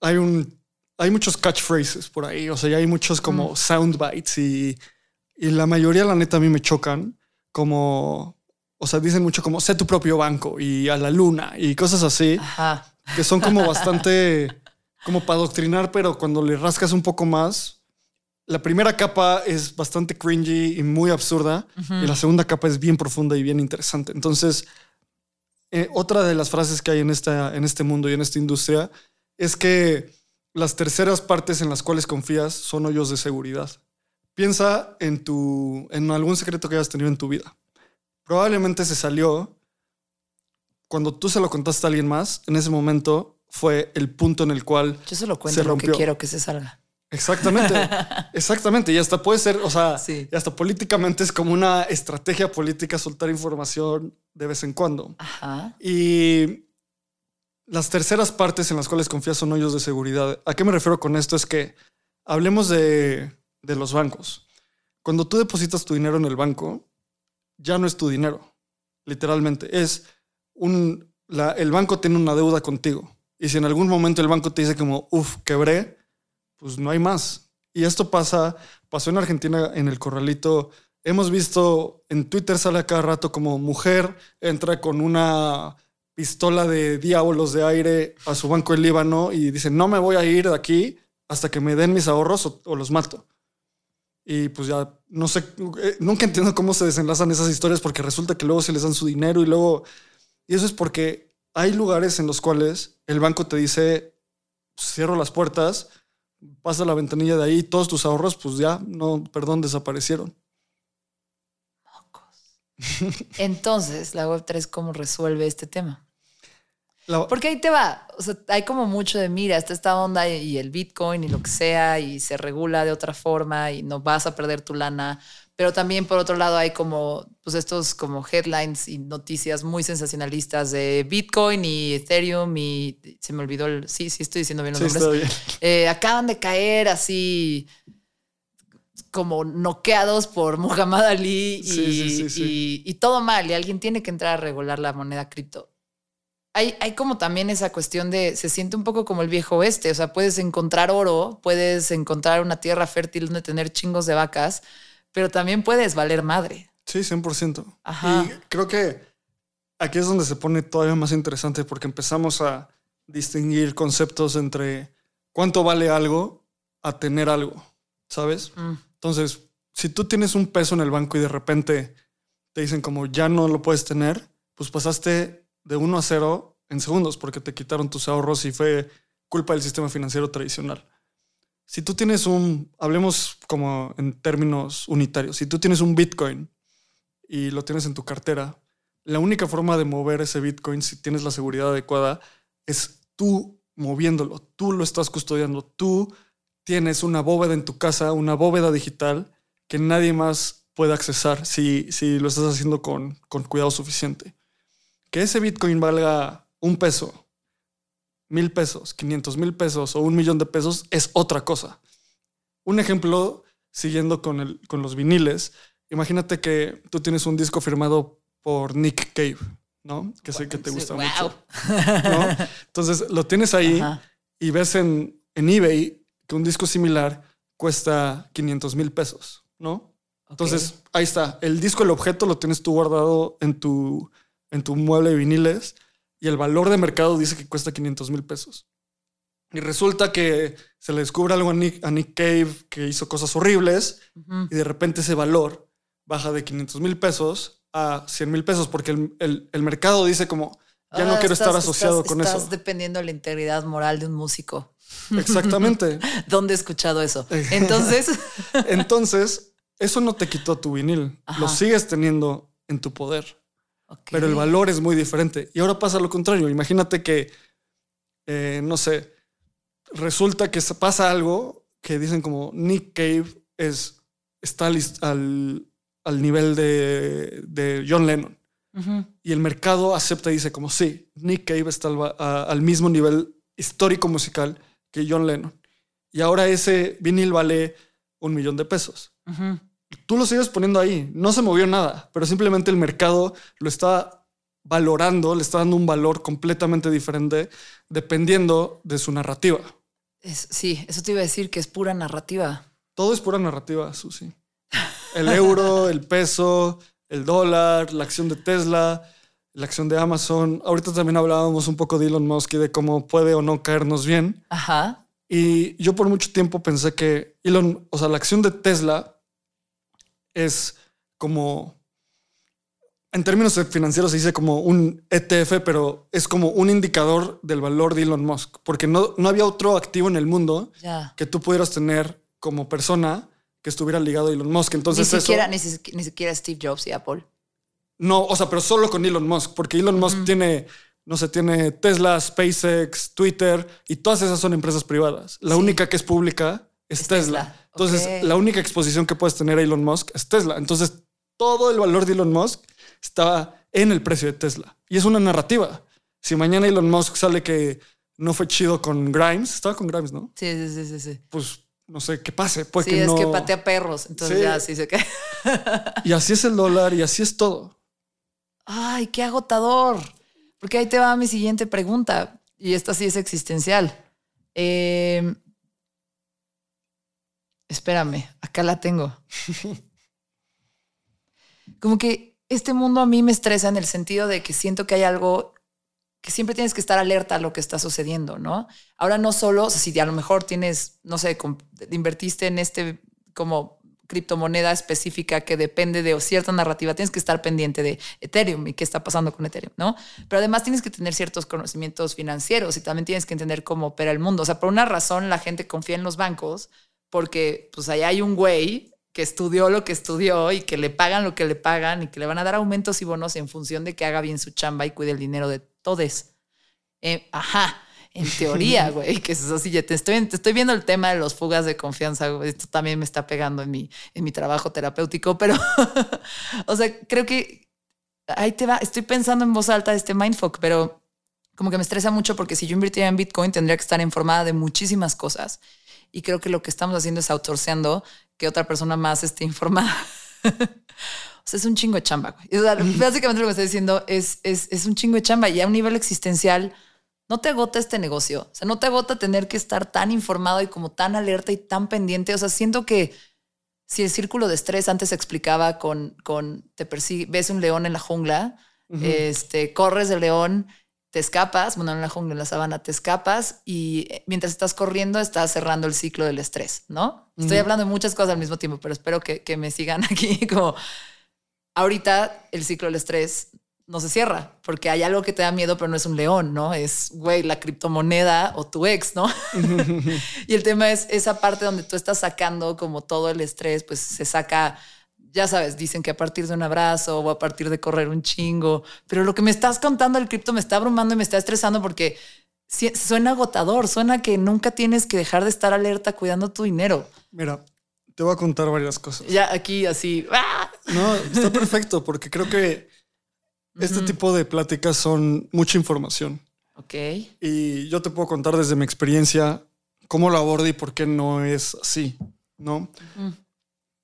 hay un hay muchos catchphrases por ahí, o sea, ya hay muchos como soundbites y, y la mayoría, la neta, a mí me chocan como, o sea, dicen mucho como sé tu propio banco y a la luna y cosas así, Ajá. que son como bastante como para adoctrinar, pero cuando le rascas un poco más, la primera capa es bastante cringy y muy absurda y la segunda capa es bien profunda y bien interesante. Entonces, eh, otra de las frases que hay en, esta, en este mundo y en esta industria es que las terceras partes en las cuales confías son hoyos de seguridad. piensa en tu, en algún secreto que hayas tenido en tu vida. Probablemente se salió cuando tú se lo contaste a alguien más. En ese momento fue el punto en el cual Yo solo cuento se lo que quiero que se salga. Exactamente, exactamente. Y hasta puede ser, o sea, Sí. y hasta políticamente es como una estrategia política soltar información de vez en cuando. Ajá. Y las terceras partes en las cuales confías son hoyos de seguridad. ¿A qué me refiero con esto? Es que hablemos de, de los bancos. Cuando tú depositas tu dinero en el banco, ya no es tu dinero, literalmente. Es un, el banco tiene una deuda contigo. Y si en algún momento el banco te dice como, uff, quebré, pues no hay más. Y esto pasa, pasó en Argentina en el corralito. Hemos visto en Twitter sale a cada rato como mujer entra con una pistola de diablos de aire a su banco en Líbano y dice, no me voy a ir de aquí hasta que me den mis ahorros o, o los mato. Y pues ya, no sé, eh, nunca entiendo cómo se desenlazan esas historias porque resulta que luego se les dan su dinero y luego... Y eso es porque hay lugares en los cuales el banco te dice, cierro las puertas, pasa la ventanilla de ahí, todos tus ahorros, pues ya, no, perdón, desaparecieron. Entonces, la Web3, ¿cómo resuelve este tema? La- Porque ahí te va. O sea, hay como mucho de mira, está esta onda y el Bitcoin y lo que sea, y se regula de otra forma y no vas a perder tu lana. Pero también por otro lado hay como, pues estos como headlines y noticias muy sensacionalistas de Bitcoin y Ethereum y se me olvidó el, sí, sí estoy diciendo bien los sí, nombres. bien. Eh, acaban de caer así como noqueados por Muhammad Ali y, Sí, sí, sí, sí. y- y todo mal y alguien tiene que entrar a regular la moneda cripto. Hay, hay como también esa cuestión de, se siente un poco como el viejo oeste, o sea, puedes encontrar oro, puedes encontrar una tierra fértil donde tener chingos de vacas, pero también puedes valer madre. Sí, 100%. Ajá. Y creo que aquí es donde se pone todavía más interesante porque empezamos a distinguir conceptos entre cuánto vale algo a tener algo, ¿sabes? Mm, Entonces, si tú tienes un peso en el banco y de repente te dicen como ya no lo puedes tener, pues pasaste de 1 a 0 en segundos porque te quitaron tus ahorros y fue culpa del sistema financiero tradicional. Si tú tienes un, hablemos como en términos unitarios, si tú tienes un Bitcoin y lo tienes en tu cartera, la única forma de mover ese Bitcoin, si tienes la seguridad adecuada, es tú moviéndolo, tú lo estás custodiando, tú tienes una bóveda en tu casa, una bóveda digital que nadie más puede accesar si, si lo estás haciendo con, con cuidado suficiente. Que ese Bitcoin valga un peso, mil pesos, 500 mil pesos o un millón de pesos es otra cosa. Un ejemplo, siguiendo con, el, con los viniles, imagínate que tú tienes un disco firmado por Nick Cave, ¿no? Que sé que te gusta wow. mucho. ¿no? Entonces lo tienes ahí Ajá. y ves en, en eBay que un disco similar cuesta 500 mil pesos, ¿no? Entonces, ahí está. El disco, el objeto, lo tienes tú guardado en tu, en tu mueble de viniles y el valor de mercado dice que cuesta 500 mil pesos. Y resulta que se le descubre algo a Nick, a Nick Cave que hizo cosas horribles y de repente ese valor baja de 500 mil pesos a 100 mil pesos porque el, el- el mercado dice como, ya no Ah, quiero estar estás- asociado estás- con estás eso. dependiendo de la integridad moral de un músico. Exactamente. ¿Dónde he escuchado eso? Entonces, Entonces, eso no te quitó tu vinil. Ajá. Lo sigues teniendo en tu poder. Pero el valor es muy diferente. Y ahora pasa lo contrario. Imagínate que, eh, no sé, resulta que pasa algo que dicen como Nick Cave es, está al, al nivel de, de John Lennon. Y el mercado acepta y dice como sí, Nick Cave está al, va- a- al mismo nivel histórico musical que John Lennon. Y ahora ese vinil vale un millón de pesos Ujú. Tú lo sigues poniendo ahí. No se movió nada, pero simplemente el mercado lo está valorando, le está dando un valor completamente diferente dependiendo de su narrativa. Es- sí, eso te iba a decir que es pura narrativa. Todo es pura narrativa, Susi. El euro, el peso, el dólar, la acción de Tesla, la acción de Amazon. Ahorita también hablábamos un poco de Elon Musk y de cómo puede o no caernos bien. Ajá. Y yo por mucho tiempo pensé que Elon, o sea, la acción de Tesla es como, en términos financieros se dice como un ETF, pero es como un indicador del valor de Elon Musk, porque no, no había otro activo en el mundo que tú pudieras tener como persona que estuviera ligado a Elon Musk. Ni Entonces, eso- siquiera, ni, si- ni siquiera Steve Jobs y Apple. no, o sea, pero solo con Elon Musk, porque Elon Musk tiene, no sé, tiene Tesla, SpaceX, Twitter y todas esas son empresas privadas. La Sí. única que es pública es, Es Tesla. Tesla. Entonces, la única exposición que puedes tener a Elon Musk es Tesla. Entonces, todo el valor de Elon Musk está en el precio de Tesla. Y es una narrativa. Si mañana Elon Musk sale que no fue chido con Grimes, estaba con Grimes, ¿no? Sí, sí, sí, sí. sí. Pues no sé qué pase. Pues sí, que es no. que patea perros. Entonces Sí. ya sí se cae. Y así es el dólar y así es todo. Ay, qué agotador. Porque ahí te va mi siguiente pregunta. Y esta sí es existencial. Eh, espérame, acá la tengo. Como que este mundo a mí me estresa en el sentido de que siento que hay algo que siempre tienes que estar alerta a lo que está sucediendo, ¿no? Ahora no solo, o sea, si a lo mejor tienes, no sé, invertiste en este como criptomoneda específica que depende de cierta narrativa, tienes que estar pendiente de Ethereum y qué está pasando con Ethereum, ¿no? Pero además tienes que tener ciertos conocimientos financieros y también tienes que entender cómo opera el mundo. O sea, por una razón la gente confía en los bancos porque pues allá hay un güey que estudió lo que estudió y que le pagan lo que le pagan y que le van a dar aumentos y bonos en función de que haga bien su chamba y cuide el dinero de todos. Eh, ajá, en teoría, güey, que es así. Ya te estoy, te estoy viendo el tema de los fugas de confianza, güey. Esto también me está pegando en mi, en mi trabajo terapéutico, pero, o sea, creo que ahí te va. Estoy pensando en voz alta este mindfuck, pero como que me estresa mucho porque si yo invirtiera en Bitcoin tendría que estar informada de muchísimas cosas. Y creo que lo que estamos haciendo es outsourceando que otra persona más esté informada. o sea, es un chingo de chamba. güey. O sea, básicamente lo que estoy diciendo es, es, es un chingo de chamba y a un nivel existencial no te agota este negocio. O sea, no te agota tener que estar tan informado y como tan alerta y tan pendiente. O sea, siento que si el círculo de estrés antes se explicaba con, con te persigue, ves un león en la jungla, este, corres del león, te escapas, bueno, en la jungla, en la sabana, te escapas y eh, mientras estás corriendo estás cerrando el ciclo del estrés, ¿no? Estoy hablando de muchas cosas al mismo tiempo, pero espero que, que me sigan aquí como ahorita el ciclo del estrés no se cierra porque hay algo que te da miedo, pero no es un león, ¿no? Es, güey, la criptomoneda o tu ex, ¿no? y el tema es esa parte donde tú estás sacando como todo el estrés, pues se saca, ya sabes, dicen que a partir de un abrazo o a partir de correr un chingo, pero lo que me estás contando el cripto me está abrumando y me está estresando porque suena agotador, suena que nunca tienes que dejar de estar alerta cuidando tu dinero. Mira, te voy a contar varias cosas. Ya aquí así, ¡ah! No, está perfecto porque creo que este tipo de pláticas son mucha información. ok, Y yo te puedo contar desde mi experiencia cómo lo abordo y por qué no es así, ¿no?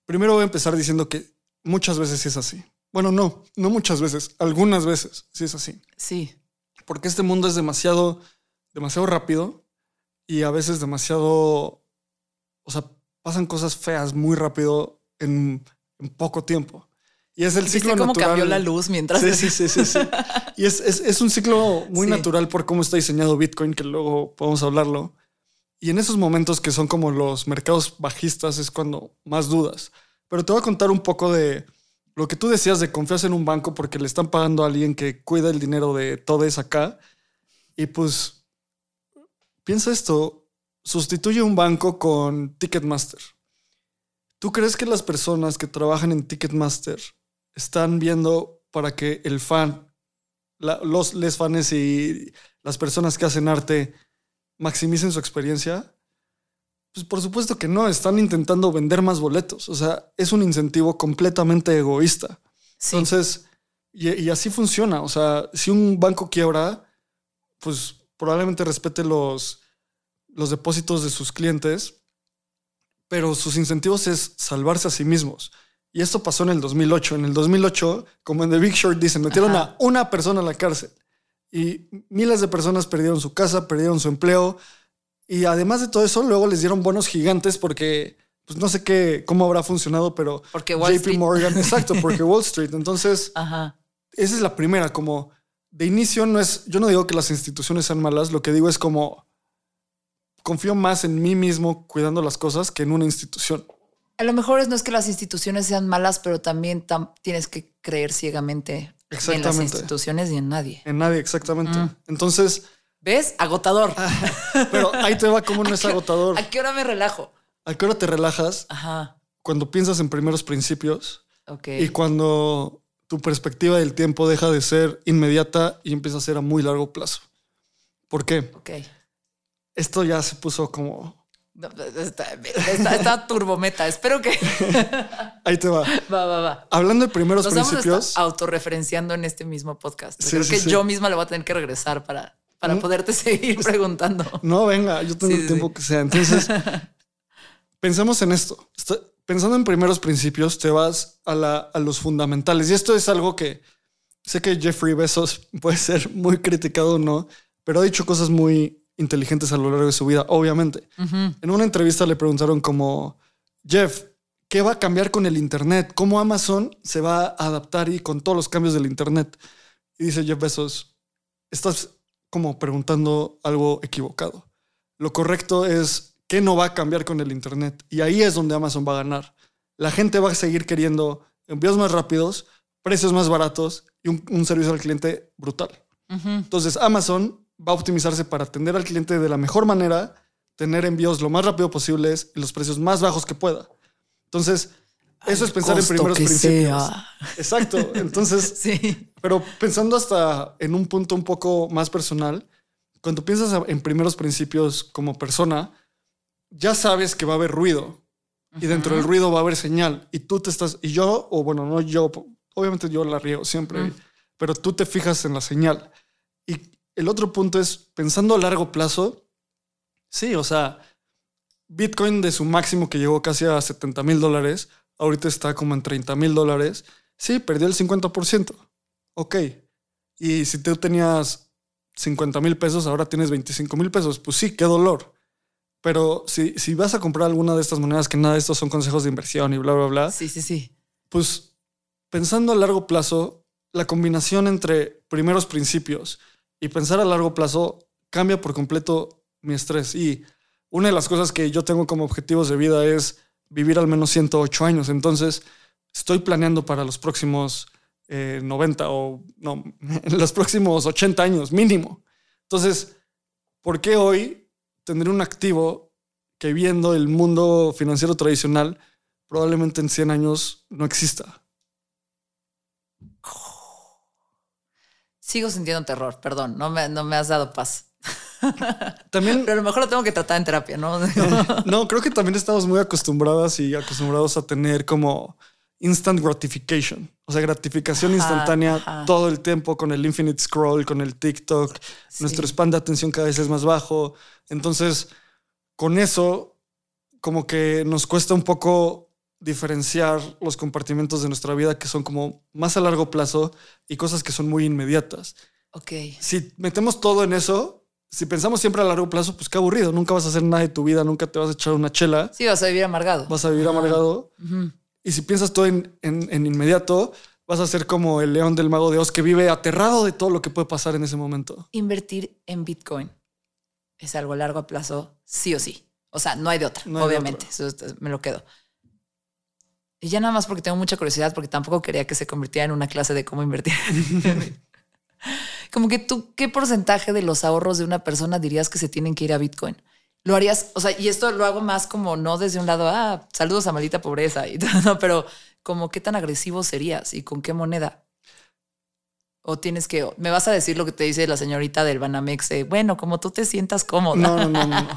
Primero voy a empezar diciendo que muchas veces sí es así. Bueno, no, no muchas veces, algunas veces sí es así. sí, Porque este mundo es demasiado, demasiado rápido y a veces demasiado, o sea, pasan cosas feas muy rápido en, en poco tiempo. Y es el ¿Viste ciclo cómo natural. cambió la luz mientras Sí, sí, sí, sí, sí. Y es, es- es un ciclo muy Sí. natural por cómo está diseñado Bitcoin, que luego podemos hablarlo. Y en esos momentos que son como los mercados bajistas es cuando más dudas. Pero te voy a contar un poco de lo que tú decías de confiar en un banco porque le están pagando a alguien que cuida el dinero de todos acá. Y pues, piensa esto, sustituye un banco con Ticketmaster. ¿Tú crees que las personas que trabajan en Ticketmaster están viendo para que el fan, la- los les fans y las personas que hacen arte maximicen su experiencia? Pues por supuesto que no, están intentando vender más boletos. O sea, es un incentivo completamente egoísta. Sí. Entonces, y, y así funciona. O sea, si un banco quiebra, pues probablemente respete los, los depósitos de sus clientes, pero sus incentivos es salvarse a sí mismos. Y esto pasó en el 2008. En el 2008, como en The Big Short dicen, metieron Ajá. a una persona a la cárcel. Y miles de personas perdieron su casa, perdieron su empleo. Y además de todo eso, luego les dieron bonos gigantes porque, pues no sé qué, cómo habrá funcionado, pero Porque Wall JP Street. Morgan, exacto, porque Wall Street. Entonces, Ajá. esa es la primera, como de inicio no es, yo no digo que las instituciones sean malas, lo que digo es como confío más en mí mismo cuidando las cosas que en una institución. A lo mejor es, no es que las instituciones sean malas, pero también tam- tienes que creer ciegamente en las Exactamente. instituciones y en nadie. En nadie, exactamente. Mm. Entonces, ¿Ves? Agotador. pero ahí te va como no es agotador. ¿A qué hora me relajo? ¿A qué hora te relajas? Ajá. cuando piensas en primeros principios Ok. y cuando tu perspectiva del tiempo deja de ser inmediata y empieza a ser a muy largo plazo. ¿Por qué? Ok. Esto ya se puso como... No, está, está- está turbometa. Espero que. Ahí te va. va, va, va. Hablando de primeros Nos vamos a principios, estar autorreferenciando en este mismo podcast. Sí, Creo sí, que sí. yo misma le voy a tener que regresar para, para Mm. poderte seguir preguntando. no, venga, yo tengo el tiempo que sea. Entonces, pensemos en esto. Pensando en primeros principios, te vas a, la- a los fundamentales. Y esto es algo que sé que Jeffrey Bezos puede ser muy criticado o no, pero ha dicho cosas muy inteligentes a lo largo de su vida, obviamente. Ujú. En una entrevista le preguntaron como, Jeff, ¿qué va a cambiar con el Internet? ¿Cómo Amazon se va a adaptar y con todos los cambios del Internet? Y dice Jeff Bezos, estás como preguntando algo equivocado. Lo correcto es, ¿qué no va a cambiar con el Internet? Y ahí es donde Amazon va a ganar. La gente va a seguir queriendo envíos más rápidos, precios más baratos y un, un servicio al cliente brutal. Entonces Amazon va a optimizarse para atender al cliente de la mejor manera, tener envíos lo más rápido posibles y los precios más bajos que pueda. Entonces, eso es pensar en primeros principios. sea. Exacto. Entonces, Sí. pero pensando hasta en un punto un poco más personal, cuando piensas en primeros principios como persona, ya sabes que va a haber ruido y dentro del ruido va a haber señal y tú te estás, y yo, o bueno, no yo, obviamente yo la riego siempre, pero tú te fijas en la señal. Y el otro punto es, pensando a largo plazo, sí, o sea, Bitcoin de su máximo que llegó casi a 70 mil dólares, ahorita está como en 30 mil dólares, sí, perdió el 50%. Ok. Y si tú tenías 50 mil pesos, ahora tienes 25 mil pesos, pues sí, qué dolor. Pero si, si vas a comprar alguna de estas monedas, que nada de estos son consejos de inversión y bla, bla, bla, Sí, sí, sí. pues pensando a largo plazo, la combinación entre primeros principios y pensar a largo plazo cambia por completo mi estrés. Y una de las cosas que yo tengo como objetivos de vida es vivir al menos 108 años. Entonces, estoy planeando para los próximos eh, 90 o no, los próximos 80 años mínimo. Entonces, ¿por qué hoy tendré un activo que viendo el mundo financiero tradicional probablemente en 100 años no exista? Sigo sintiendo terror, perdón, no me, no me has dado paz. También, Pero a lo mejor lo tengo que tratar en terapia, ¿no? no, creo que también estamos muy acostumbradas y acostumbrados a tener como instant gratification, o sea, gratificación Ajá, instantánea ajá. todo el tiempo con el infinite scroll, con el TikTok. Sí. Nuestro span de atención cada vez es más bajo. Entonces, con eso, como que nos cuesta un poco diferenciar los compartimentos de nuestra vida que son como más a largo plazo y cosas que son muy inmediatas. Ok. Si metemos todo en eso, si pensamos siempre a largo plazo, pues qué aburrido. Nunca vas a hacer nada de tu vida, nunca te vas a echar una chela, Sí, vas a vivir amargado. vas a vivir amargado. Y si piensas todo en, en- en inmediato, vas a ser como el león del mago de Oz que vive aterrado de todo lo que puede pasar en ese momento. Invertir en Bitcoin es algo a largo plazo, sí o sí. O sea, no hay de otra, No hay de obviamente. Eso es- me lo quedo. Y ya nada más porque tengo mucha curiosidad, porque tampoco quería que se convirtiera en una clase de cómo invertir. Como que tú, ¿qué porcentaje de los ahorros de una persona dirías que se tienen que ir a Bitcoin? Lo harías, o sea, y esto lo hago más como no desde un lado, ah, saludos a maldita pobreza y todo, no, pero como qué tan agresivo serías y con qué moneda. O tienes que, me vas a decir lo que te dice la señorita del Banamex, bueno, como tú te sientas cómoda. No, no, no, no. no.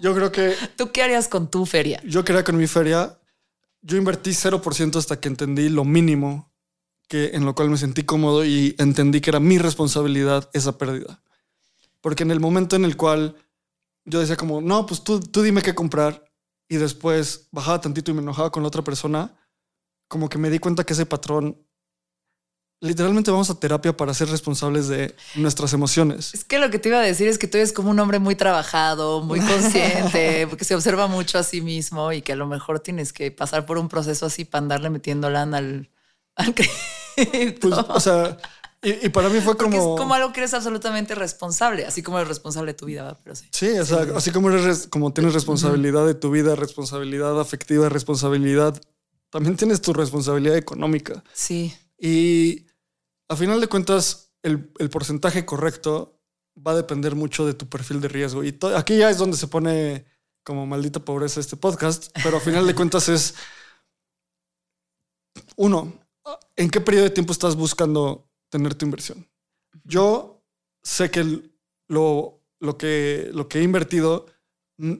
Yo creo que ¿Tú qué harías con tu feria? yo quería con mi feria, yo invertí 0% hasta que entendí lo mínimo que en lo cual me sentí cómodo y entendí que era mi responsabilidad esa pérdida. Porque en el momento en el cual yo decía como, no, pues tú, tú dime qué comprar y después bajaba tantito y me enojaba con la otra persona, como que me di cuenta que ese patrón, literalmente vamos a terapia para ser responsables de nuestras emociones. Es que lo que te iba a decir es que tú eres como un hombre muy trabajado, muy consciente, porque se observa mucho a sí mismo y que a lo mejor tienes que pasar por un proceso así para andarle metiendo lana al, al. Pues, o sea, y, y para mí fue Porque como... es como algo que eres absolutamente responsable, así como eres responsable de tu vida, ¿va? pero sí. Sí, o sea, así como eres res- como tienes responsabilidad de tu vida, responsabilidad afectiva, responsabilidad, también tienes tu responsabilidad económica. Sí. Y a final de cuentas, el, el porcentaje correcto va a depender mucho de tu perfil de riesgo. Y aquí ya es donde se pone como maldita pobreza este podcast, pero a final de cuentas es uno, ¿en qué periodo de tiempo estás buscando tener tu inversión? Yo sé que lo, lo, que, lo que he invertido,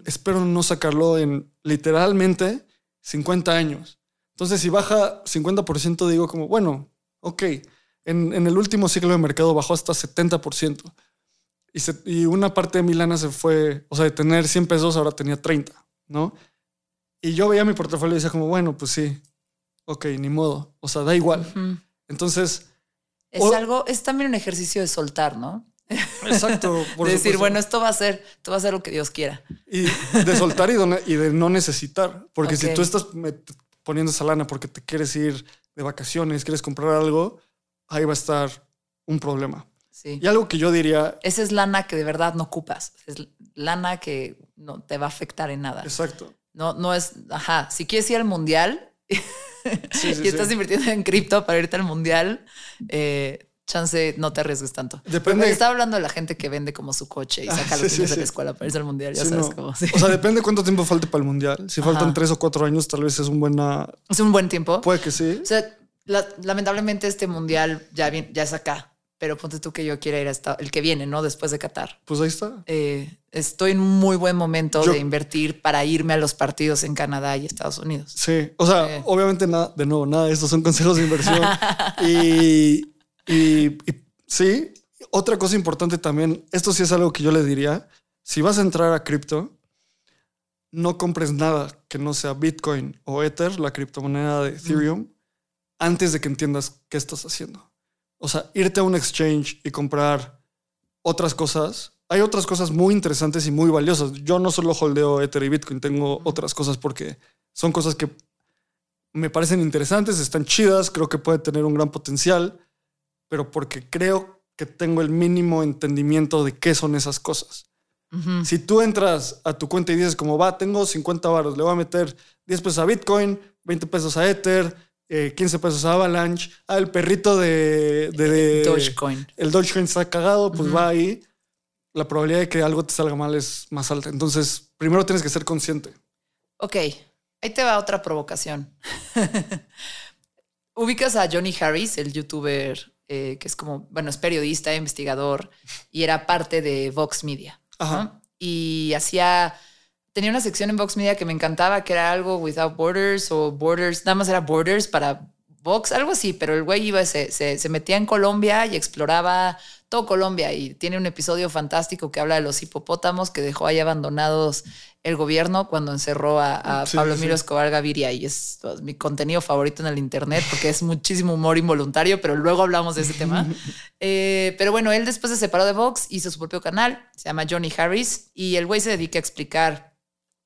espero no sacarlo en literalmente 50 años. Entonces, si baja 50%, digo como, bueno, ok, en, en el último ciclo de mercado bajó hasta 70%. Y, y, una parte de mi lana se fue, o sea, de tener 100 pesos, ahora tenía 30, ¿no? Y yo veía mi portafolio y decía como, bueno, pues sí, ok, ni modo, o sea, da igual. Entonces... Es algo, es también un ejercicio de soltar, ¿no? Exacto. de decir, bueno, esto va a ser, esto va a ser lo que Dios quiera. Y de soltar y, de, no necesitar. Porque si tú estás poniendo esa lana porque te quieres ir de vacaciones, quieres comprar algo, ahí va a estar un problema. Sí. Y algo que yo diría... Esa es lana que de verdad no ocupas. Es lana que no te va a afectar en nada. Exacto. No, no es, ajá, si quieres ir al mundial y estás invirtiendo en cripto para irte al mundial, eh, chance no te arriesgues tanto. Depende. Estaba hablando de la gente que vende como su coche y ah, saca los niños de la escuela para irse al mundial. Ya sabes cómo. O sea, depende cuánto tiempo falte para el mundial. Si faltan tres o cuatro años, tal vez es un buena. Es un buen tiempo. Puede que sí. O sea, lamentablemente este mundial ya, ya es acá pero ponte tú que yo quiera ir hasta el que viene, ¿no? Después de Qatar. Pues ahí está. Eh, estoy en muy buen momento de invertir para irme a los partidos en Canadá y Estados Unidos. Sí, o sea, obviamente nada, de nuevo, nada, estos son consejos de inversión. y, y, sí, otra cosa importante también, esto sí es algo que yo le diría, si vas a entrar a cripto, no compres nada que no sea Bitcoin o Ether, la criptomoneda de Ethereum, antes de que entiendas qué estás haciendo o sea, irte a un exchange y comprar otras cosas. Hay otras cosas muy interesantes y muy valiosas. Yo no solo holdeo Ether y Bitcoin, tengo otras cosas porque son cosas que me parecen interesantes, están chidas, creo que puede tener un gran potencial, pero porque creo que tengo el mínimo entendimiento de qué son esas cosas. Si tú entras a tu cuenta y dices como va, tengo 50 baros, le voy a meter 10 pesos a Bitcoin, 20 pesos a Ether, 15 eh, pesos a Avalanche. Ah, el perrito de, Dogecoin. El Dogecoin está cagado, pues va ahí. La probabilidad de que algo te salga mal es más alta. Entonces, primero tienes que ser consciente. Ok, ahí te va otra provocación. Ubicas a Johnny Harris, el youtuber eh, que es como, bueno, es periodista, investigador y era parte de Vox Media. Y hacía tenía una sección en Vox Media que me encantaba, que era algo Without Borders o Borders, nada más era Borders para Vox, algo así, pero el güey iba, se, se, metía en Colombia y exploraba todo Colombia y tiene un episodio fantástico que habla de los hipopótamos que dejó ahí abandonados el gobierno cuando encerró a, Pablo Miro Escobar Gaviria y es pues, mi contenido favorito en el internet porque es muchísimo humor involuntario, pero luego hablamos de ese tema. Eh, pero bueno, él después se separó de Vox, hizo su propio canal, se llama Johnny Harris y el güey se dedica a explicar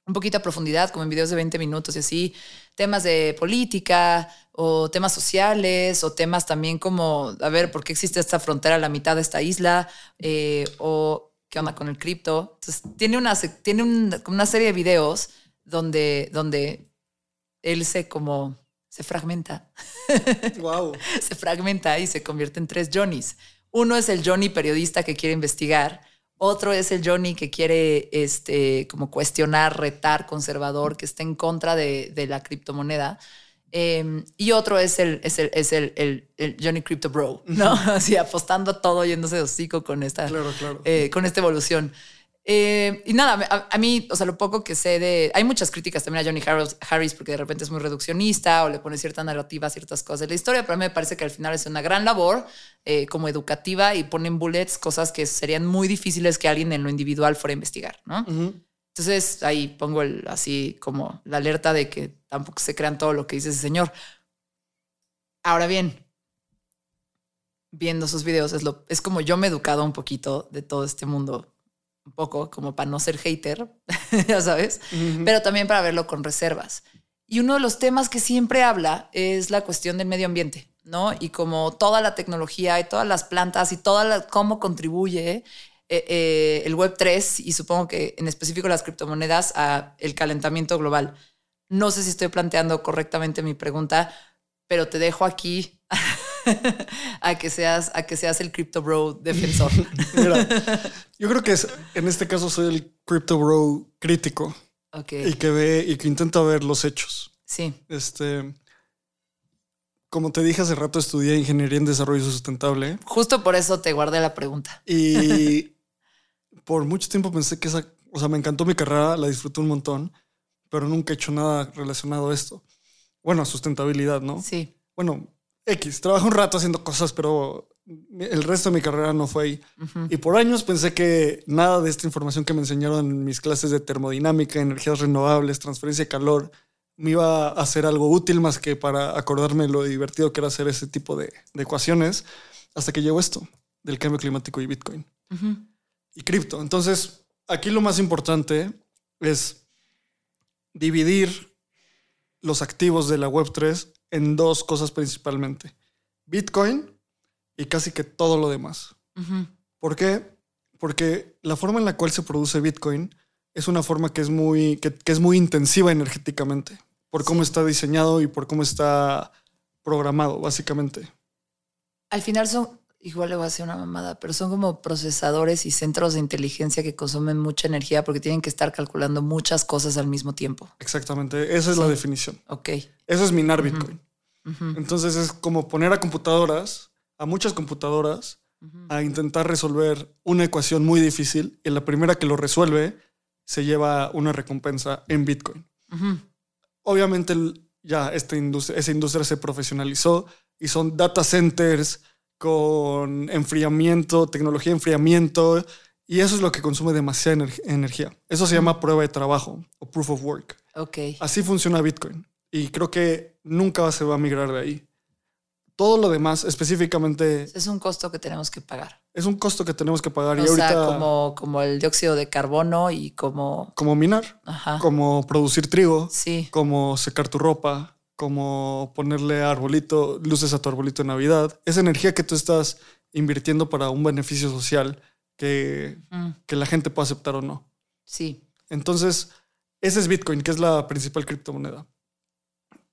un poquito a profundidad, como en videos de 20 minutos y así, temas de política o temas sociales o temas también como, a ver, ¿por qué existe esta frontera a la mitad de esta isla? Eh, o qué onda con el cripto. Entonces, tiene una, tiene una serie de videos donde, donde él se como se fragmenta. Wow. se fragmenta y se convierte en tres Johnnys. Uno es el Johnny periodista que quiere investigar otro es el Johnny que quiere este, como cuestionar, retar, conservador, que está en contra de, la criptomoneda. Em, y otro es el, es el, es el, el, Johnny Crypto Bro, ¿no? Así apostando a todo, yéndose de hocico con esta, eh, con esta evolución. Eh, y nada, a, mí, o sea, lo poco que sé de... Hay muchas críticas también a Johnny Harris, porque de repente es muy reduccionista o le pone cierta narrativa a ciertas cosas de la historia, pero a mí me parece que al final es una gran labor eh, como educativa y ponen bullets cosas que serían muy difíciles que alguien en lo individual fuera a investigar, ¿no? Entonces ahí pongo el, así como la alerta de que tampoco se crean todo lo que dice ese señor. Ahora bien, viendo sus videos es, lo, es como yo me he educado un poquito de todo este mundo un poco como para no ser hater, ya sabes, pero también para verlo con reservas. Y uno de los temas que siempre habla es la cuestión del medio ambiente, ¿no? Y como toda la tecnología y todas las plantas y toda cómo contribuye eh, eh, el Web 3 y supongo que en específico las criptomonedas a el calentamiento global. No sé si estoy planteando correctamente mi pregunta, pero te dejo aquí a que seas a que seas el crypto bro defensor. yo creo que en este caso soy el crypto bro crítico. Y que ve y que intenta ver los hechos. Sí. Este como te dije hace rato, estudié ingeniería en desarrollo sustentable. Justo por eso te guardé la pregunta. Y por mucho tiempo pensé que esa, o sea, me encantó mi carrera, la disfruté un montón, pero nunca he hecho nada relacionado a esto. Bueno, sustentabilidad, ¿no? Sí. Bueno, X, trabajo un rato haciendo cosas, pero el resto de mi carrera no fue ahí. Y por años pensé que nada de esta información que me enseñaron en mis clases de termodinámica, energías renovables, transferencia de calor, me iba a hacer algo útil más que para acordarme lo divertido que era hacer ese tipo de, ecuaciones, hasta que llegó esto del cambio climático y Bitcoin y cripto. Entonces, aquí lo más importante es dividir los activos de la Web3 en dos cosas principalmente. Bitcoin y casi que todo lo demás. ¿Por qué? Porque la forma en la cual se produce Bitcoin es una forma que es muy, que, es muy intensiva energéticamente, por cómo está diseñado y por cómo está programado, básicamente. Al final son, igual le voy a hacer una mamada, pero son como procesadores y centros de inteligencia que consumen mucha energía porque tienen que estar calculando muchas cosas al mismo tiempo. Exactamente, esa es la definición. Ok. Eso es minar Bitcoin. Entonces es como poner a computadoras, a muchas computadoras, a intentar resolver una ecuación muy difícil y la primera que lo resuelve se lleva una recompensa en Bitcoin. Obviamente ya esta industria, esa industria se profesionalizó y son data centers con enfriamiento, tecnología de enfriamiento, y eso es lo que consume demasiada energía. Eso se llama prueba de trabajo o proof of work. Ok. Así funciona Bitcoin. Y creo que nunca se va a migrar de ahí. Todo lo demás, específicamente. Es un costo que tenemos que pagar. Es un costo que tenemos que pagar. O y sea, como, como el dióxido de carbono y como. Como minar. Como producir trigo. Sí. Como secar tu ropa. Como ponerle arbolito, luces a tu arbolito de Navidad. Esa energía que tú estás invirtiendo para un beneficio social que, que la gente pueda aceptar o no. Sí. Entonces, ese es Bitcoin, que es la principal criptomoneda.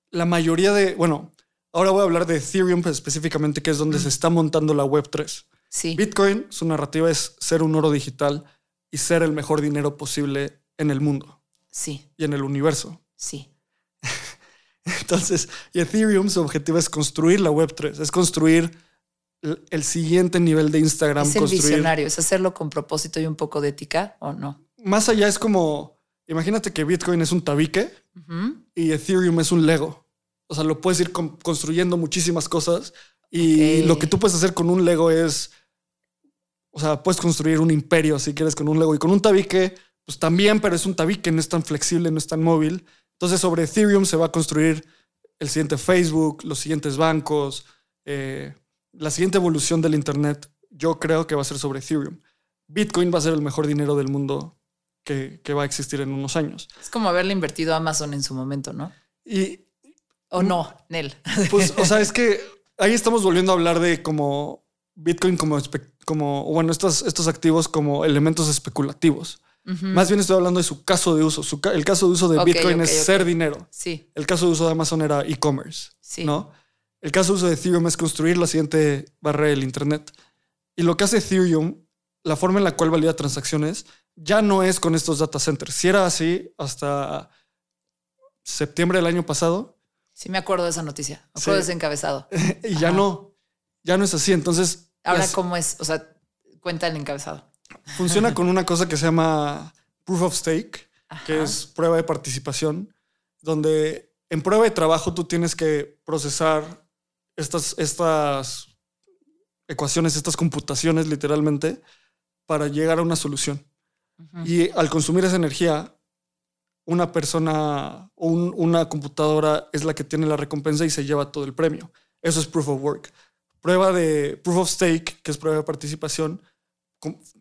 La mayoría de, bueno, Ahora voy a hablar de Ethereum específicamente, que es donde se está montando la Web3. Sí. Bitcoin, su narrativa es ser un oro digital y ser el mejor dinero posible en el mundo. Sí. Y en el universo. Sí. Entonces, y Ethereum, su objetivo es construir la Web3, es construir el siguiente nivel de Instagram. Es el visionario, es hacerlo con propósito y un poco de ética, ¿o no? Más allá es como, imagínate que Bitcoin es un tabique y Ethereum es un Lego. O sea, lo puedes ir construyendo muchísimas cosas y lo que tú puedes hacer con un Lego es, o sea, puedes construir un imperio si quieres con un Lego y con un tabique, pues también, pero es un tabique, no es tan flexible, no es tan móvil. Entonces sobre Ethereum se va a construir el siguiente Facebook, los siguientes bancos, eh, la siguiente evolución del Internet, yo creo que va a ser sobre Ethereum. Bitcoin va a ser el mejor dinero del mundo que, que va a existir en unos años. Es como haberle invertido a Amazon en su momento, ¿no? Y ¿O no, Nel? Pues, o sea, es que ahí estamos volviendo a hablar de como Bitcoin como, como bueno, estos, estos activos como elementos especulativos. Más bien estoy hablando de su caso de uso. el caso de uso de Bitcoin es ser dinero. Sí. El caso de uso de Amazon era e-commerce. Sí. ¿no? El caso de uso de Ethereum es construir la siguiente barrera del Internet. Y lo que hace Ethereum, la forma en la cual valida transacciones, ya no es con estos data centers. Si era así hasta septiembre del año pasado, Sí, me acuerdo de esa noticia. Me acuerdo de ese encabezado. y ya no, ya no es así. Entonces. Ahora, ¿cómo es? O sea, cuenta el encabezado. Funciona con una cosa que se llama proof of stake, que es prueba de participación, donde en prueba de trabajo tú tienes que procesar estas, estas ecuaciones, estas computaciones literalmente, para llegar a una solución. Y al consumir esa energía, una persona o una computadora es la que tiene la recompensa y se lleva todo el premio. Eso es proof of work. Prueba de proof of stake, que es prueba de participación,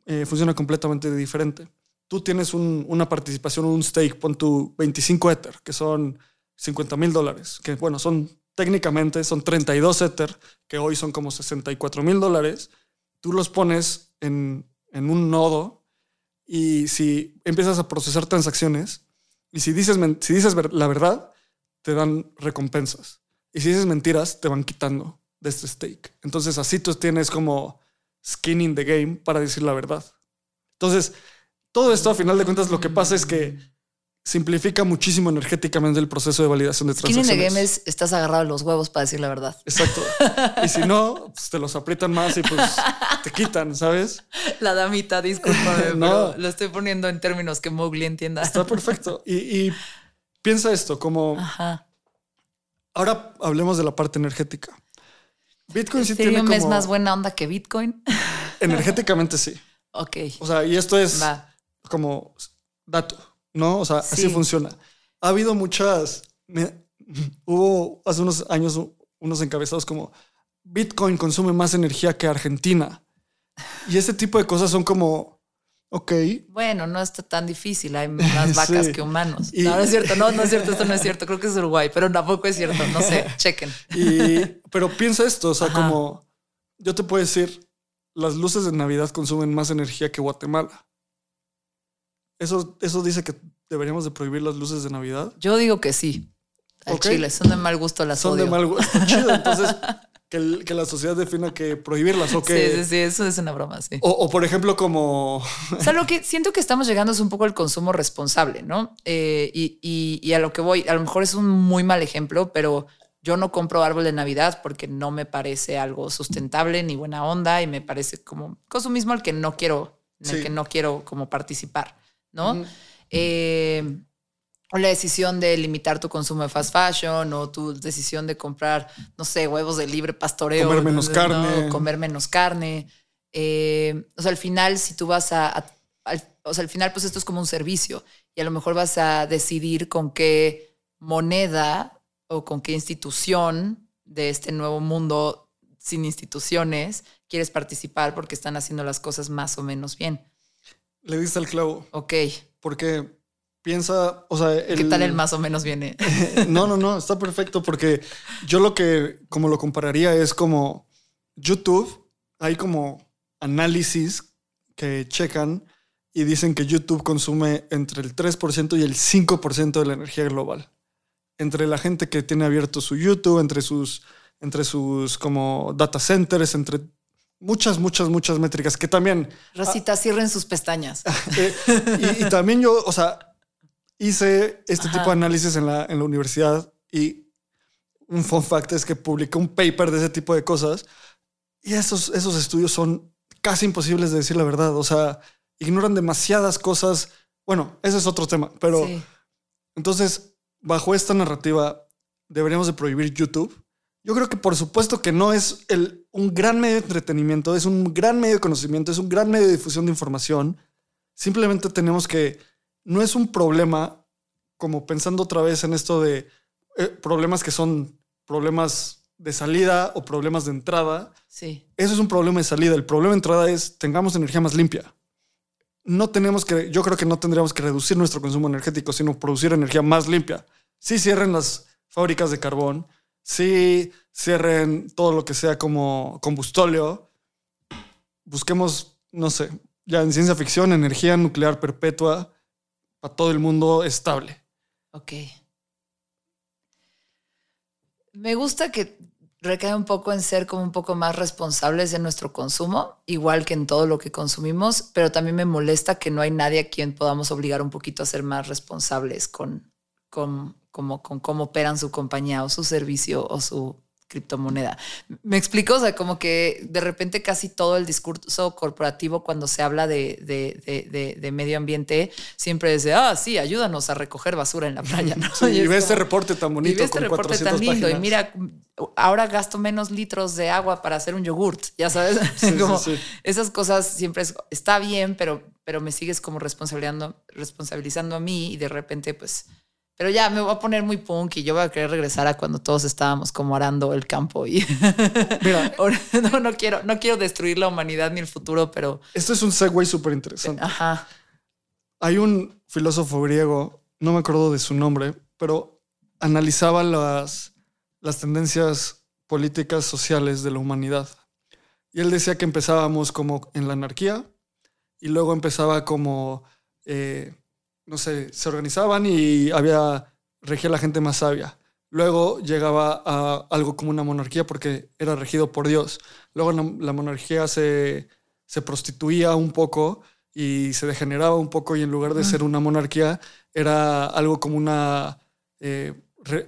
eh, funciona completamente diferente. Tú tienes una participación, un stake, pon tu 25 Ether, que son 50 mil dólares, que bueno, son técnicamente son 32 Ether, que hoy son como 64 mil dólares. Tú los pones en, en un nodo y si empiezas a procesar transacciones, y si dices, si dices la verdad, te dan recompensas. Y si dices mentiras, te van quitando de este stake. Entonces así tú tienes como skin in the game para decir la verdad. Entonces, todo esto a final de cuentas lo que pasa es que simplifica muchísimo energéticamente el proceso de validación de Skin in the transacciones. game es estás agarrado a los huevos para decir la verdad. Exacto. Y si no, pues te los aprietan más y pues te quitan, ¿sabes? La damita, discúlpame, No. pero lo estoy poniendo en términos que Mowgli entienda. Está perfecto. Y, y piensa esto, como Ajá. ahora hablemos de la parte energética. Bitcoin sí tiene como... es más buena onda que Bitcoin. Energéticamente sí. ok. O sea, y esto es Va. como dato, ¿no? O sea, así Sí. funciona. Ha habido muchas. me- hubo hace unos años unos encabezados como Bitcoin consume más energía que Argentina. Y ese tipo de cosas son como, ok, Bueno, no está tan difícil. Hay más vacas Sí. que humanos. Y- No, no es cierto. No, no es cierto. Esto no es cierto. Creo que es Uruguay, pero tampoco es cierto. No sé. Chequen. y, pero piensa esto, o sea, Ajá. como yo te puedo decir, las luces de Navidad consumen más energía que Guatemala. Eso, eso dice que deberíamos de prohibir las luces de Navidad. Yo digo que sí. Al Ok. chile. Son de mal gusto las son odio. de mal gusto. Chido, entonces que, el- que la sociedad defina que prohibirlas o que... Sí, sí, sí. Eso es una broma, sí. O, o, por ejemplo como... O sea, lo que siento que estamos llegando es un poco al consumo responsable, ¿no? Eh, y, y- y a lo que voy, a lo mejor es un muy mal ejemplo, pero yo no compro árbol de Navidad porque no me parece algo sustentable ni buena onda y me parece como consumismo al que no quiero, en el que no quiero como participar, ¿no? Eh, o la decisión de limitar tu consumo de fast fashion o tu decisión de comprar, no sé, huevos de libre pastoreo. Comer menos ¿no? carne. Comer menos carne. Eh, o sea, al final, si tú vas a, o sea, al final, pues esto es como un servicio y a lo mejor vas a decidir con qué moneda o con qué institución de este nuevo mundo sin instituciones quieres participar porque están haciendo las cosas más o menos bien. Le diste al clavo. Ok. Porque piensa, o sea... ¿Qué tal el más o menos viene? No, no, no, está perfecto porque yo lo que, como lo compararía es como YouTube, hay como análisis que checan y dicen que YouTube consume entre el 3% y el 5% de la energía global. Entre la gente que tiene abierto su YouTube, entre sus, entre sus como data centers, entre muchas, muchas, muchas métricas que también Rosita, cierren sus pestañas. eh, y, y también yo, o sea, hice este Ajá. tipo de análisis en la, en la universidad y un fun fact es que publiqué un paper de ese tipo de cosas y esos, esos estudios son casi imposibles de decir la verdad. O sea, ignoran demasiadas cosas. Bueno, ese es otro tema, pero Sí. entonces, bajo esta narrativa, deberíamos de prohibir YouTube. Yo creo que por supuesto que no es el, un gran medio de entretenimiento, es un gran medio de conocimiento, es un gran medio de difusión de información. Simplemente tenemos que, no es un problema, como pensando otra vez en esto de eh, problemas que son problemas de salida o problemas de entrada. Sí. Eso es un problema de salida. El problema de entrada es tengamos energía más limpia. No tenemos que, yo creo que no tendríamos que reducir nuestro consumo energético, sino producir energía más limpia. Sí cierren las fábricas de carbón, sí cierren todo lo que sea como combustóleo. Busquemos, no sé, ya en ciencia ficción, energía nuclear perpetua para todo el mundo estable. Ok. Me gusta que recae un poco en ser como un poco más responsables de nuestro consumo, igual que en todo lo que consumimos, pero también me molesta que no hay nadie a quien podamos obligar un poquito a ser más responsables con, con, como, con cómo operan su compañía o su servicio o su criptomoneda. Me explico, o sea, como que de repente casi todo el discurso corporativo cuando se habla de, de, de, de, de medio ambiente siempre dice, ah, sí, ayúdanos a recoger basura en la playa. ¿no? Sí, y es ve este como- reporte tan y bonito ve este con reporte 400 tan lindo páginas. y mira, ahora gasto menos litros de agua para hacer un yogurt, ya sabes, Sí, sí, como sí. esas cosas siempre es- está bien, pero, pero me sigues como responsabilizando, responsabilizando a mí y de repente pues, pero ya me voy a poner muy punk y yo voy a querer regresar a cuando todos estábamos como arando el campo y Mira, no, no quiero, no quiero destruir la humanidad ni el futuro, pero esto es un segue súper interesante. ajá, Hay un filósofo griego, no me acuerdo de su nombre, pero analizaba las, las tendencias políticas sociales de la humanidad. Y él decía que empezábamos como en la anarquía y luego empezaba como, eh, no sé, se organizaban y había, regía la gente más sabia. Luego llegaba a algo como una monarquía porque era regido por Dios. Luego la, la monarquía se, se prostituía un poco y se degeneraba un poco y en lugar de ser una monarquía era algo como una eh,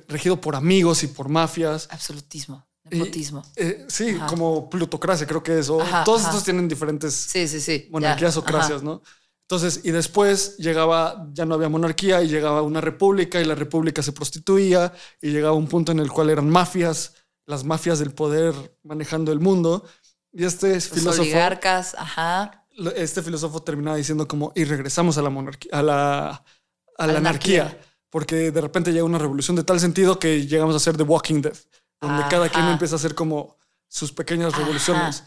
regido por amigos y por mafias. Absolutismo. Nepotismo. Eh, sí, como plutocracia, creo que es. todos estos tienen diferentes sí, sí, sí. monarquías o cracias, ¿no? Entonces, y después llegaba, ya no había monarquía y llegaba una república y la república se prostituía y llegaba un punto en el cual eran mafias, las mafias del poder manejando el mundo. Y este Los filósofo. oligarcas, ajá. Este filósofo terminaba diciendo como, y regresamos a la monarquía, a la, a la anarquía. Porque de repente llega una revolución de tal sentido que llegamos a ser The Walking Dead, donde cada quien empieza a hacer como sus pequeñas revoluciones.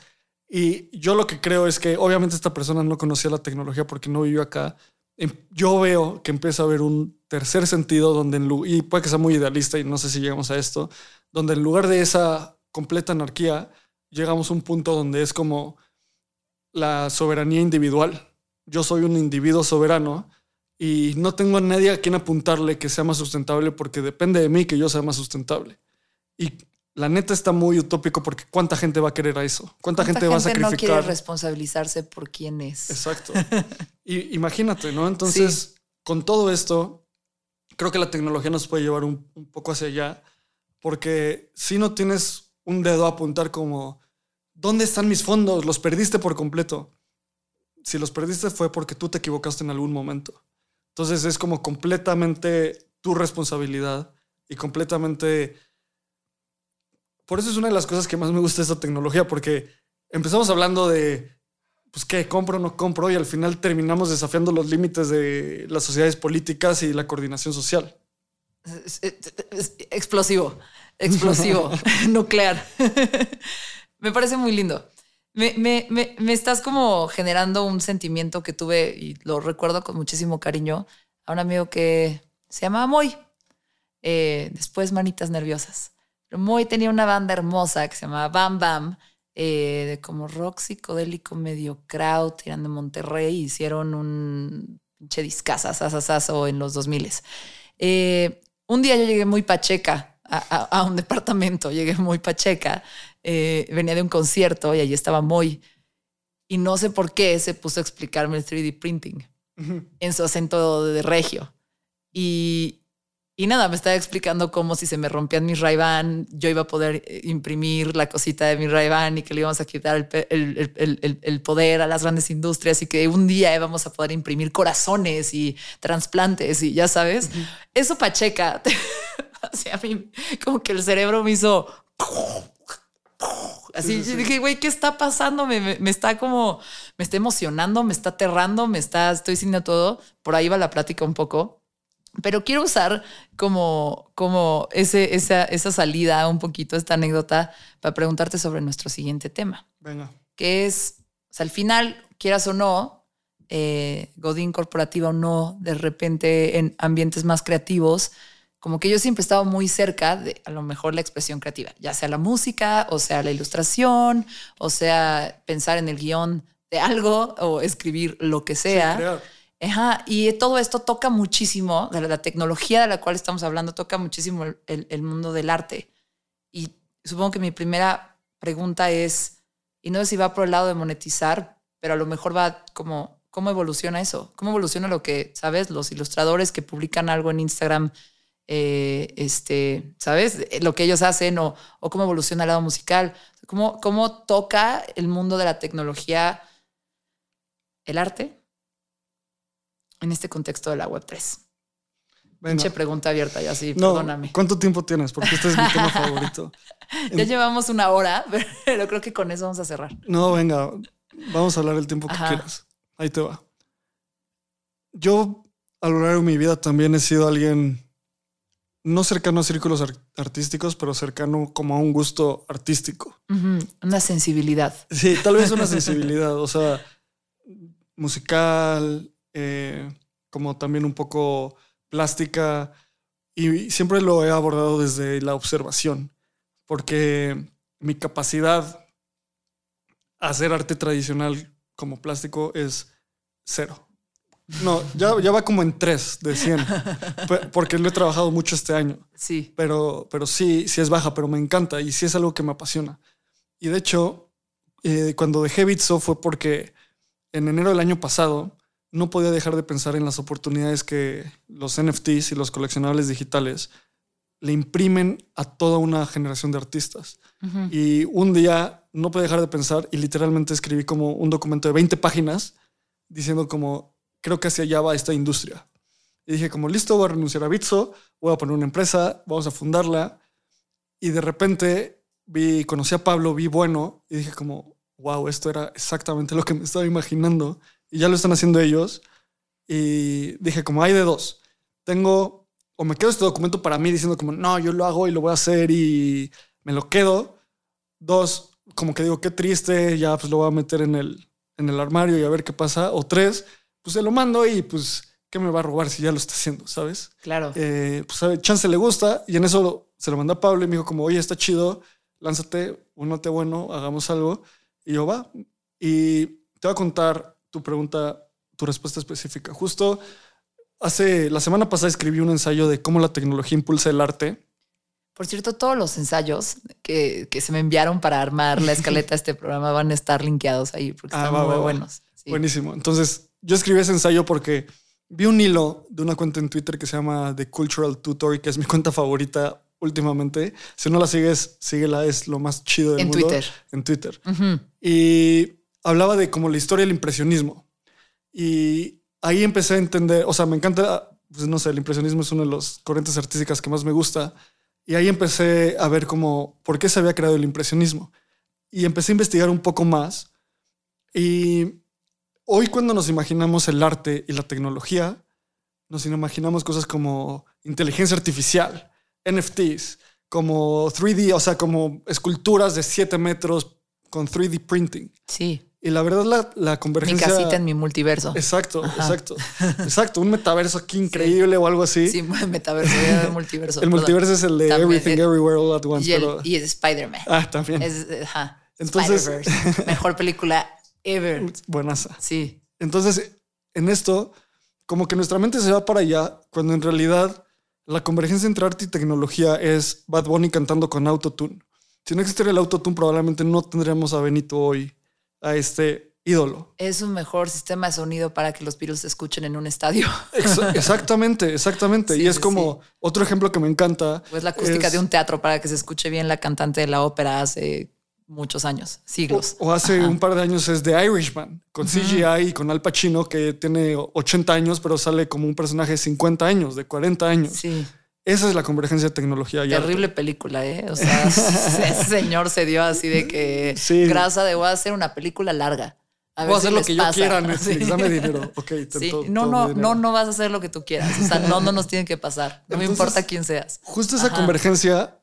Y yo lo que creo es que obviamente esta persona no conocía la tecnología porque no vivió acá. Em, yo veo que empieza a haber un tercer sentido donde, en, y puede que sea muy idealista y no sé si llegamos a esto, donde en lugar de esa completa anarquía, llegamos a un punto donde es como la soberanía individual. Yo soy un individuo soberano y no tengo a nadie a quien apuntarle que sea más sustentable porque depende de mí que yo sea más sustentable. Y la neta está muy utópico porque ¿cuánta gente va a querer a eso? ¿Cuánta, gente, va a sacrificar? no quiere responsabilizarse por quién es. Exacto. y imagínate, ¿no? Entonces, con todo esto, creo que la tecnología nos puede llevar un, poco hacia allá porque si no tienes un dedo a apuntar como, ¿dónde están mis fondos? Los perdiste por completo. Si los perdiste fue porque tú te equivocaste en algún momento. Entonces es como completamente tu responsabilidad y completamente por eso es una de las cosas que más me gusta de esta tecnología, porque empezamos hablando de, pues, ¿qué? ¿Compro o no compro? Y al final terminamos desafiando los límites de las sociedades políticas y la coordinación social. explosivo, explosivo, nuclear. me parece muy lindo. Me, me, me, me, estás como generando un sentimiento que tuve y lo recuerdo con muchísimo cariño a un amigo que se llamaba Moy. Eh, después Manitas Nerviosas. Moy tenía una banda hermosa que se llamaba Bam Bam, eh, de como rock psicodélico medio crowd, tirando de Monterrey, hicieron un pinche discazazazazo en los 2000. Eh, un día yo llegué muy pacheca a, un departamento, llegué muy pacheca, eh, venía de un concierto y allí estaba Moy. Y no sé por qué se puso a explicarme el 3D printing en su acento de regio. Y, y nada, me estaba explicando cómo si se me rompían mis ray yo iba a poder eh, imprimir la cosita de mi ray y que le íbamos a quitar el, poder a las grandes industrias y que un día íbamos a poder imprimir corazones y trasplantes y ya sabes. Eso Pacheca, a mí como que el cerebro me hizo... Así dije, güey, ¿qué está pasando? Me, me, está como, me está emocionando, me está aterrando, me está, estoy sintiendo todo. Por ahí va la plática un poco. Pero quiero usar como, como ese, esa, esa salida, un poquito, esta anécdota, para preguntarte sobre nuestro siguiente tema. Venga. Que es, o sea, al final, quieras o no, eh, Godín corporativa o no, de repente en ambientes más creativos, como que yo siempre he estado muy cerca de a lo mejor la expresión creativa, ya sea la música, o sea la ilustración, o sea pensar en el guion de algo o escribir lo que sea. Y todo esto toca muchísimo, la, tecnología de la cual estamos hablando, toca muchísimo el, mundo del arte. Y supongo que mi primera pregunta es, y no sé si va por el lado de monetizar, pero a lo mejor va como, ¿cómo evoluciona eso? ¿Cómo evoluciona lo que, sabes, los ilustradores que publican algo en Instagram, eh, este, ¿sabes? Lo que ellos hacen o, o cómo evoluciona el lado musical. ¿Cómo, ¿Cómo toca el mundo de la tecnología el arte? En este contexto de la Web3? Pinche pregunta abierta, ya sí, perdóname. ¿Cuánto tiempo tienes? Porque este es mi tema favorito. ya llevamos una hora, pero creo que con eso vamos a cerrar. No, venga, vamos a hablar el tiempo que quieras. Ahí te va. Yo a lo largo de mi vida también he sido alguien no cercano a círculos artísticos, pero cercano como a un gusto artístico. Una sensibilidad. Sí, tal vez una sensibilidad, o sea, musical, eh, como también un poco plástica y siempre lo he abordado desde la observación, porque mi capacidad a hacer arte tradicional como plástico es cero. No, ya, ya va como en tres de 100, porque lo he trabajado mucho este año. Sí. Pero, pero sí, sí es baja, pero me encanta y sí es algo que me apasiona. Y de hecho, eh, cuando dejé Bitso fue porque en enero del año pasado no podía dejar de pensar en las oportunidades que los NFTs y los coleccionables digitales le imprimen a toda una generación de artistas. Y un día no pude dejar de pensar y literalmente escribí como un documento de 20 páginas diciendo como, creo que hacia allá va esta industria. Y dije como, listo, voy a renunciar a Bitso, voy a poner una empresa, vamos a fundarla. Y de repente vi, conocí a Pablo, vi bueno y dije como, wow, esto era exactamente lo que me estaba imaginando. Y ya lo están haciendo ellos. Y dije como, hay de dos. Tengo, o me quedo este documento para mí diciendo como, no, yo lo hago y lo voy a hacer y me lo quedo. Dos, como que digo, qué triste, ya pues lo voy a meter en el, en el armario y a ver qué pasa. O tres, pues se lo mando y pues, ¿qué me va a robar si ya lo está haciendo? ¿Sabes? Claro. Eh, pues a chance le gusta y en eso se lo mandó a Pablo y me dijo como, oye, está chido, lánzate, únate bueno, hagamos algo. Y yo, va. Y te voy a contar tu pregunta, tu respuesta específica. Justo hace, la semana pasada escribí un ensayo de cómo la tecnología impulsa el arte. Por cierto, todos los ensayos que, que se me enviaron para armar la escaleta de este programa van a estar linkeados ahí porque Ah, están va, muy va, buenos. Sí. Buenísimo. Entonces, yo escribí ese ensayo porque vi un hilo de una cuenta en Twitter que se llama The Cultural Tutor, que es mi cuenta favorita últimamente. Si no la sigues, síguela, es lo más chido del En mundo. Twitter. En Twitter. Y hablaba de como la historia del impresionismo. Y ahí empecé a entender, o sea, me encanta, pues no sé, el impresionismo es una de las corrientes artísticas que más me gusta. Y ahí empecé a ver como por qué se había creado el impresionismo. Y empecé a investigar un poco más. Y hoy cuando nos imaginamos el arte y la tecnología, nos imaginamos cosas como inteligencia artificial, NFTs, como 3D, o sea, como esculturas de 7 metros con 3D printing. Sí. Y la verdad, la, la Mi convergencia. casita en mi multiverso. Exacto, exacto. Exacto. Un metaverso aquí increíble o algo así. Sí, metaverso, el multiverso. el perdón. multiverso es el de También, Everything eh, Everywhere All at Once. Y, el, pero- y es Spider-Man. ah, también. Es, ajá. Entonces-. Mejor película ever. Buenaza. Sí. Entonces, en esto, como que nuestra mente se va para allá, cuando en realidad la convergencia entre arte y tecnología es Bad Bunny cantando con autotune. Si no existiera el autotune, probablemente no tendríamos a Benito hoy, a este ídolo. Es un mejor sistema de sonido para que los Beatles se escuchen en un estadio. Ex- exactamente, exactamente. Sí, y es sí, como otro ejemplo que me encanta. O es la acústica es- de un teatro para que se escuche bien la cantante de la ópera hace muchos años, siglos. O, o hace un par de años es The Irishman, con CGI y con Al Pacino, que tiene 80 años, pero sale como un personaje de 50 años, de 40 años. Sí. Esa es la convergencia de tecnología y arte. Terrible película, ¿eh? O sea, ese señor se dio así de que Sí. grasa de voy a hacer una película larga. A Voy a ver si hacer lo que yo pasa". quiera, Netflix, Sí. dame dinero. Ok, te Sí. to- No, todo no, dinero. no, no vas a hacer lo que tú quieras. O sea, no, no nos tiene que pasar. No me importa quién seas. Justo esa Ajá. convergencia,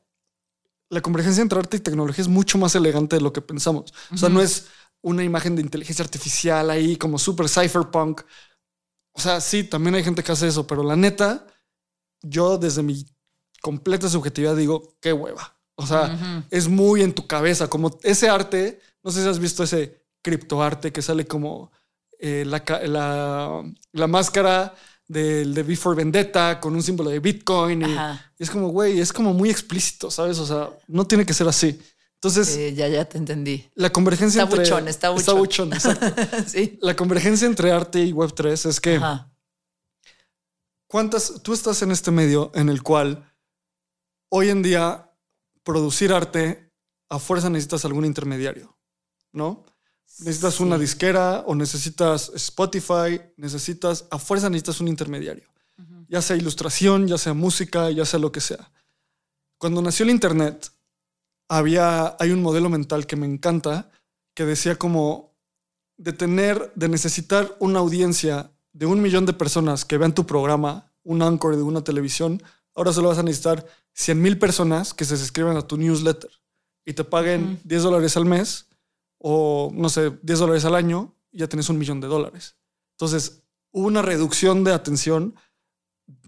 la convergencia entre arte y tecnología es mucho más elegante de lo que pensamos. O sea, no es una imagen de inteligencia artificial ahí como super cypherpunk. O sea, sí, también hay gente que hace eso, pero la neta, yo desde mi completa subjetividad digo, qué hueva. O sea, es muy en tu cabeza, como ese arte, no sé si has visto ese criptoarte que sale como eh, la, la, la máscara del de Before Vendetta con un símbolo de Bitcoin. Y, es como, güey, es como muy explícito, ¿sabes? O sea, no tiene que ser así. Entonces, ya, ya te entendí. la convergencia Está entre... buchón, está Está buchón. buchón, exacto. sí. La convergencia entre arte y Web3 es que... Ajá. ¿Cuántas? Tú estás en este medio en el cual hoy en día producir arte a fuerza necesitas algún intermediario, ¿no? Necesitas una disquera o necesitas Spotify, necesitas, a fuerza necesitas un intermediario, ya sea ilustración, ya sea música, ya sea lo que sea. Cuando nació el Internet, había, hay un modelo mental que me encanta que decía como de tener, de necesitar una audiencia de un millón de personas que vean tu programa, un anchor de una televisión, ahora solo vas a necesitar 100 mil personas que se suscriban a tu newsletter y te paguen 10 dólares al mes o, no sé, 10 dólares al año y ya tienes un millón de dólares. Entonces, hubo una reducción de atención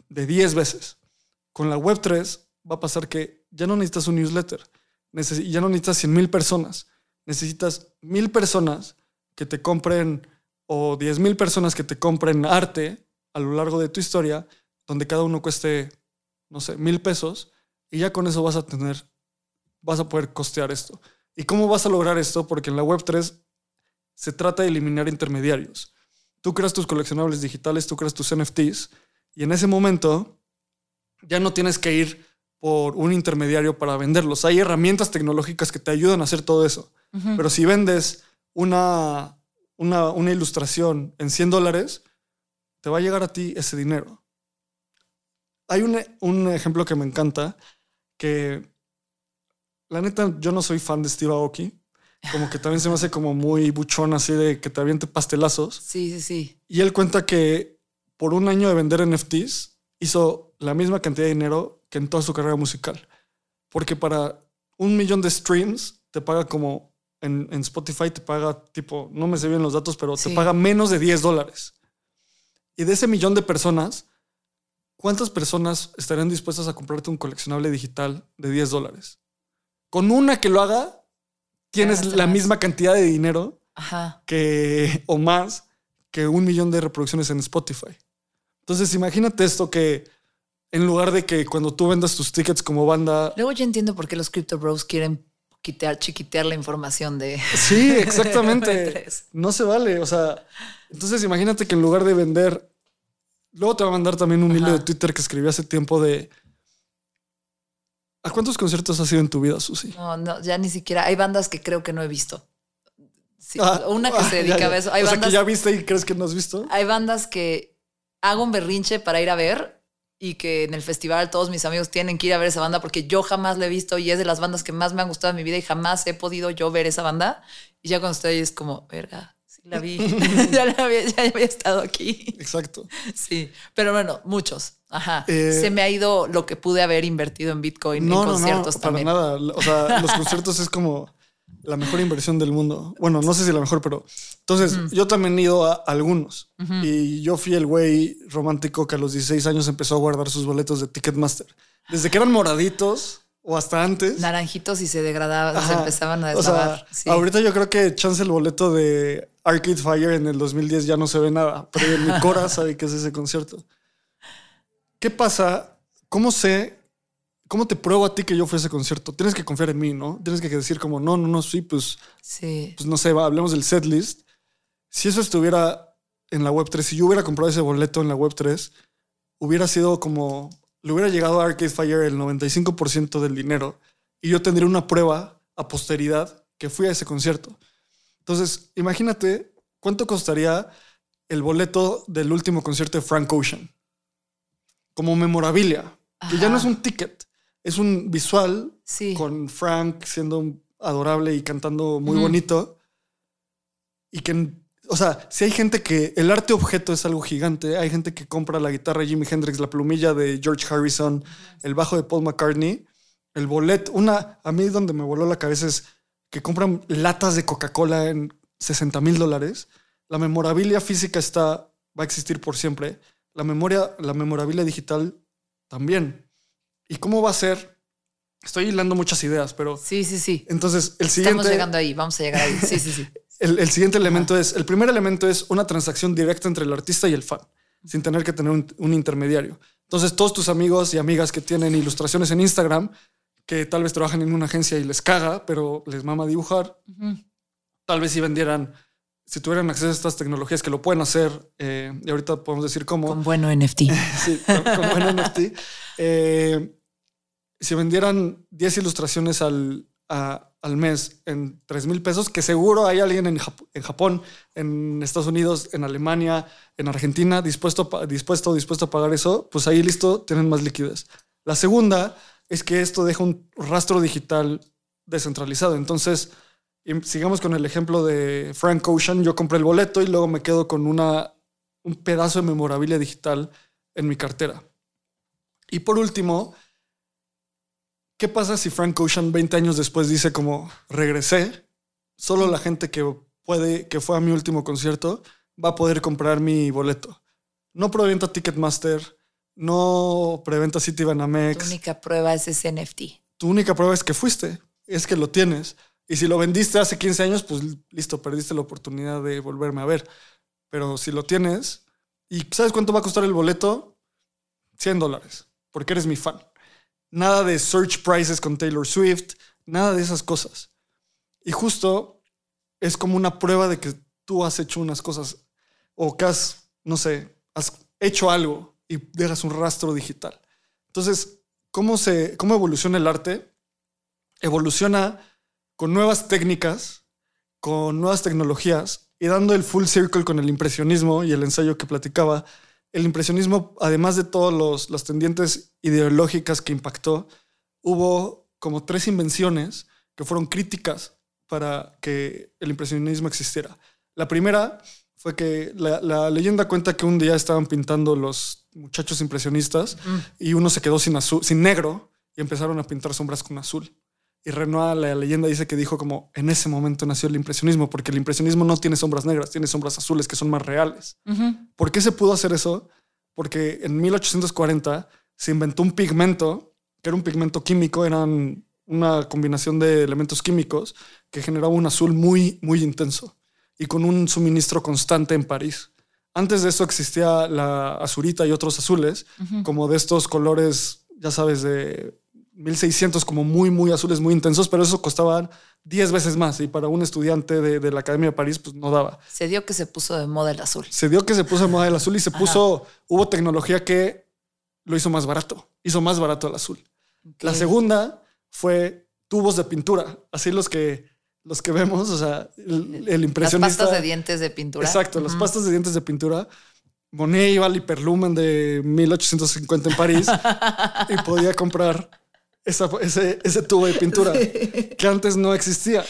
de 10 veces. Con la Web3 va a pasar que ya no necesitas un newsletter, necesi- ya no necesitas 100 mil personas, necesitas mil personas que te compren o 10 mil personas que te compren arte a lo largo de tu historia, donde cada uno cueste, no sé, mil pesos, y ya con eso vas a tener, vas a poder costear esto. ¿Y cómo vas a lograr esto? Porque en la Web3 se trata de eliminar intermediarios. Tú creas tus coleccionables digitales, tú creas tus NFTs y en ese momento ya no tienes que ir por un intermediario para venderlos. Hay herramientas tecnológicas que te ayudan a hacer todo eso. Pero si vendes una, una, una ilustración en 100 dólares, te va a llegar a ti ese dinero. Hay un, un ejemplo que me encanta, que la neta, yo no soy fan de Steve Aoki. Como que también se me hace como muy buchón así de que te aviente pastelazos. Sí, sí, sí. Y él cuenta que por un año de vender NFTs hizo la misma cantidad de dinero que en toda su carrera musical. Porque para un millón de streams te paga como en, en Spotify, te paga tipo, no me sé bien los datos, pero Sí. te paga menos de 10 dólares. Y de ese millón de personas, ¿cuántas personas estarían dispuestas a comprarte un coleccionable digital de 10 dólares? Con una que lo haga, tienes la misma cantidad de dinero Ajá. que, o más que un millón de reproducciones en Spotify. Entonces, imagínate esto que en lugar de que cuando tú vendas tus tickets como banda. Luego yo entiendo por qué los Crypto Bros quieren quitar, chiquitear la información de. Sí, exactamente. No se vale. O sea, entonces imagínate que en lugar de vender. Luego te va a mandar también un hilo de Twitter que escribí hace tiempo de. ¿A cuántos conciertos has ido en tu vida, Susi? No, no, ya ni siquiera. Hay bandas que creo que no he visto. Sí, Ah, una que ah, se ya, dedica ya. a eso. Hay o sea, bandas, que ya viste y crees que no has visto. hay bandas que hago un berrinche para ir a ver y que en el festival todos mis amigos tienen que ir a ver esa banda porque yo jamás la he visto y es de las bandas que más me han gustado en mi vida y jamás he podido yo ver esa banda. Y ya cuando estoy ahí es como, verga, sí la vi. ya, la había, ya había estado aquí. Exacto. Sí, pero bueno, muchos. Ajá. Eh, Se me ha ido lo que pude haber invertido en Bitcoin en conciertos para también. nada. O sea, los conciertos es como la mejor inversión del mundo. Bueno, no sé si la mejor, pero entonces yo también he ido a algunos y yo fui el güey romántico que a los 16 años empezó a guardar sus boletos de Ticketmaster. Desde que eran moraditos o hasta antes. Naranjitos y se degradaban, se empezaban a O sea, deslavar. sí. ahorita yo creo que chance el boleto de Arcade Fire en el 2010 ya no se ve nada, pero en mi cora sabe que es ese concierto. ¿Qué pasa? ¿Cómo sé? ¿Cómo te pruebo a ti que yo fui a ese concierto? Tienes que confiar en mí, ¿no? Tienes que decir como, no, no, no, sí, pues, Sí. pues no sé, va, hablemos del setlist. Si eso estuviera en la Web3, si yo hubiera comprado ese boleto en la Web3, hubiera sido como, le hubiera llegado a Arcade Fire el 95% del dinero y yo tendría una prueba a posteridad que fui a ese concierto. Entonces, imagínate cuánto costaría el boleto del último concierto de Frank Ocean como memorabilia, que ya no es un ticket, es un visual Sí. con Frank siendo adorable y cantando muy bonito. Y que, o sea, si hay gente que el arte objeto es algo gigante, hay gente que compra la guitarra de Jimi Hendrix, la plumilla de George Harrison, el bajo de Paul McCartney, el boleto. Una, a mí donde me voló la cabeza es que compran latas de Coca-Cola en 60 mil dólares. La memorabilia física está, va a existir por siempre. La memoria, la memorabilia digital también. ¿Y cómo va a ser? Estoy hilando muchas ideas, pero Sí, sí, sí. entonces el Estamos siguiente, llegando ahí, vamos a llegar ahí. Sí, sí, sí. el, el siguiente elemento es, el primer elemento es una transacción directa entre el artista y el fan, sin tener que tener un, un intermediario. Entonces todos tus amigos y amigas que tienen ilustraciones en Instagram, que tal vez trabajan en una agencia y les caga, pero les mama dibujar, tal vez si vendieran, si tuvieran acceso a estas tecnologías que lo pueden hacer, eh, y ahorita podemos decir cómo. Con bueno NFT. Sí, con, con buen NFT. Eh, si vendieran 10 ilustraciones al, a- al mes en 3 mil pesos, que seguro hay alguien en, Jap- en Japón, en Estados Unidos, en Alemania, en Argentina dispuesto, dispuesto dispuesto a pagar eso, pues ahí listo, tienen más liquidez. La segunda es que esto deja un rastro digital descentralizado. Entonces, y sigamos con el ejemplo de Frank Ocean. Yo compré el boleto y luego me quedo con una, un pedazo de memorabilia digital en mi cartera. Y por último, ¿qué pasa si Frank Ocean 20 años después dice como regresé? Solo la gente que puede, que fue a mi último concierto, va a poder comprar mi boleto. No preventa Ticketmaster, no preventa Tu Citibanamex. única prueba es ese NFT. Tu única prueba es que fuiste, es que lo tienes. Y si lo vendiste hace 15 años, pues listo, perdiste la oportunidad de volverme a ver. Pero si lo tienes, ¿y sabes cuánto va a costar el boleto? 100 dólares, porque eres mi fan. Nada de search prices con Taylor Swift, nada de esas cosas. Y justo es como una prueba de que tú has hecho unas cosas o que has, no sé, has hecho algo y dejas un rastro digital. Entonces, ¿cómo, se, cómo evoluciona el arte? Evoluciona con nuevas técnicas, con nuevas tecnologías y dando el full circle con el impresionismo y el ensayo que platicaba. El impresionismo, además de todas las tendientes ideológicas que impactó, hubo como tres invenciones que fueron críticas para que el impresionismo existiera. La primera fue que la, leyenda cuenta que un día estaban pintando los muchachos impresionistas y uno se quedó sin, azul, sin negro y empezaron a pintar sombras con azul. Y Renoir, la leyenda dice que dijo como en ese momento nació el impresionismo, porque el impresionismo no tiene sombras negras, tiene sombras azules que son más reales. ¿Por qué se pudo hacer eso? Porque en 1840 se inventó un pigmento, que era un pigmento químico, eran una combinación de elementos químicos que generaba un azul muy, muy intenso y con un suministro constante en París. Antes de eso existía la azurita y otros azules, como de estos colores, ya sabes, de 1600 como muy, muy azules, muy intensos, pero eso costaba 10 veces más y para un estudiante de, la Academia de París pues no daba. Se dio que se puso de moda el azul. Se dio que se puso de moda el azul y se puso, hubo tecnología que lo hizo más barato, hizo más barato el azul. La segunda fue tubos de pintura, así los que los que vemos, o sea, el, impresionista. Las pastas de dientes de pintura. Exacto, las pastas de dientes de pintura. Monet iba al hiperlumen de 1850 en París y podía comprar ese, ese, tubo de pintura que antes no existía.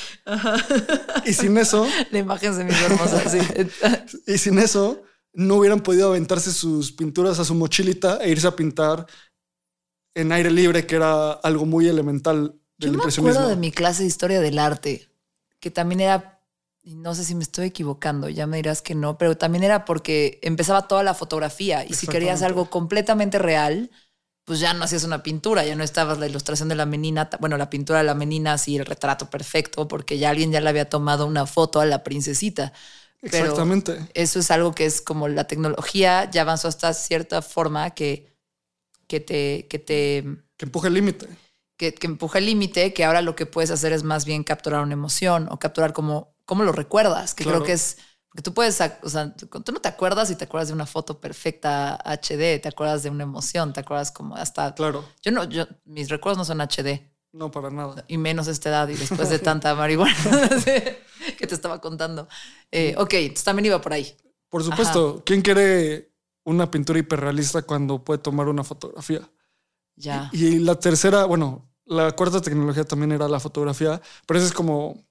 Y sin eso. La imagen se me hizo hermosa. y sin eso, no hubieran podido aventarse sus pinturas a su mochilita e irse a pintar en aire libre, que era algo muy elemental del Yo impresionismo. Me acuerdo de mi clase de historia del arte, que también era. No sé si me estoy equivocando, ya me dirás que no, pero también era porque empezaba toda la fotografía y si querías algo completamente real, pues ya no hacías una pintura, ya no estabas la ilustración de la menina, bueno, la pintura de la menina, así el retrato perfecto, porque ya alguien ya le había tomado una foto a la princesita. Exactamente. eso es algo que es como la tecnología ya avanzó hasta cierta forma que, que te... Que, te, que empuje el límite. Que, que empuje el límite, que ahora lo que puedes hacer es más bien capturar una emoción o capturar cómo, cómo lo recuerdas, que creo que es porque tú puedes, o sea, tú no te acuerdas y te acuerdas de una foto perfecta HD, te acuerdas de una emoción, te acuerdas como hasta... Claro. Yo no, yo, mis recuerdos no son HD. No, para nada. Y menos esta edad y después de tanta marihuana que te estaba contando. Eh, ok, entonces también iba por ahí. Por supuesto. ¿Quién quiere una pintura hiperrealista cuando puede tomar una fotografía? Ya. Y, la tercera, bueno, la cuarta tecnología también era la fotografía, pero eso es como...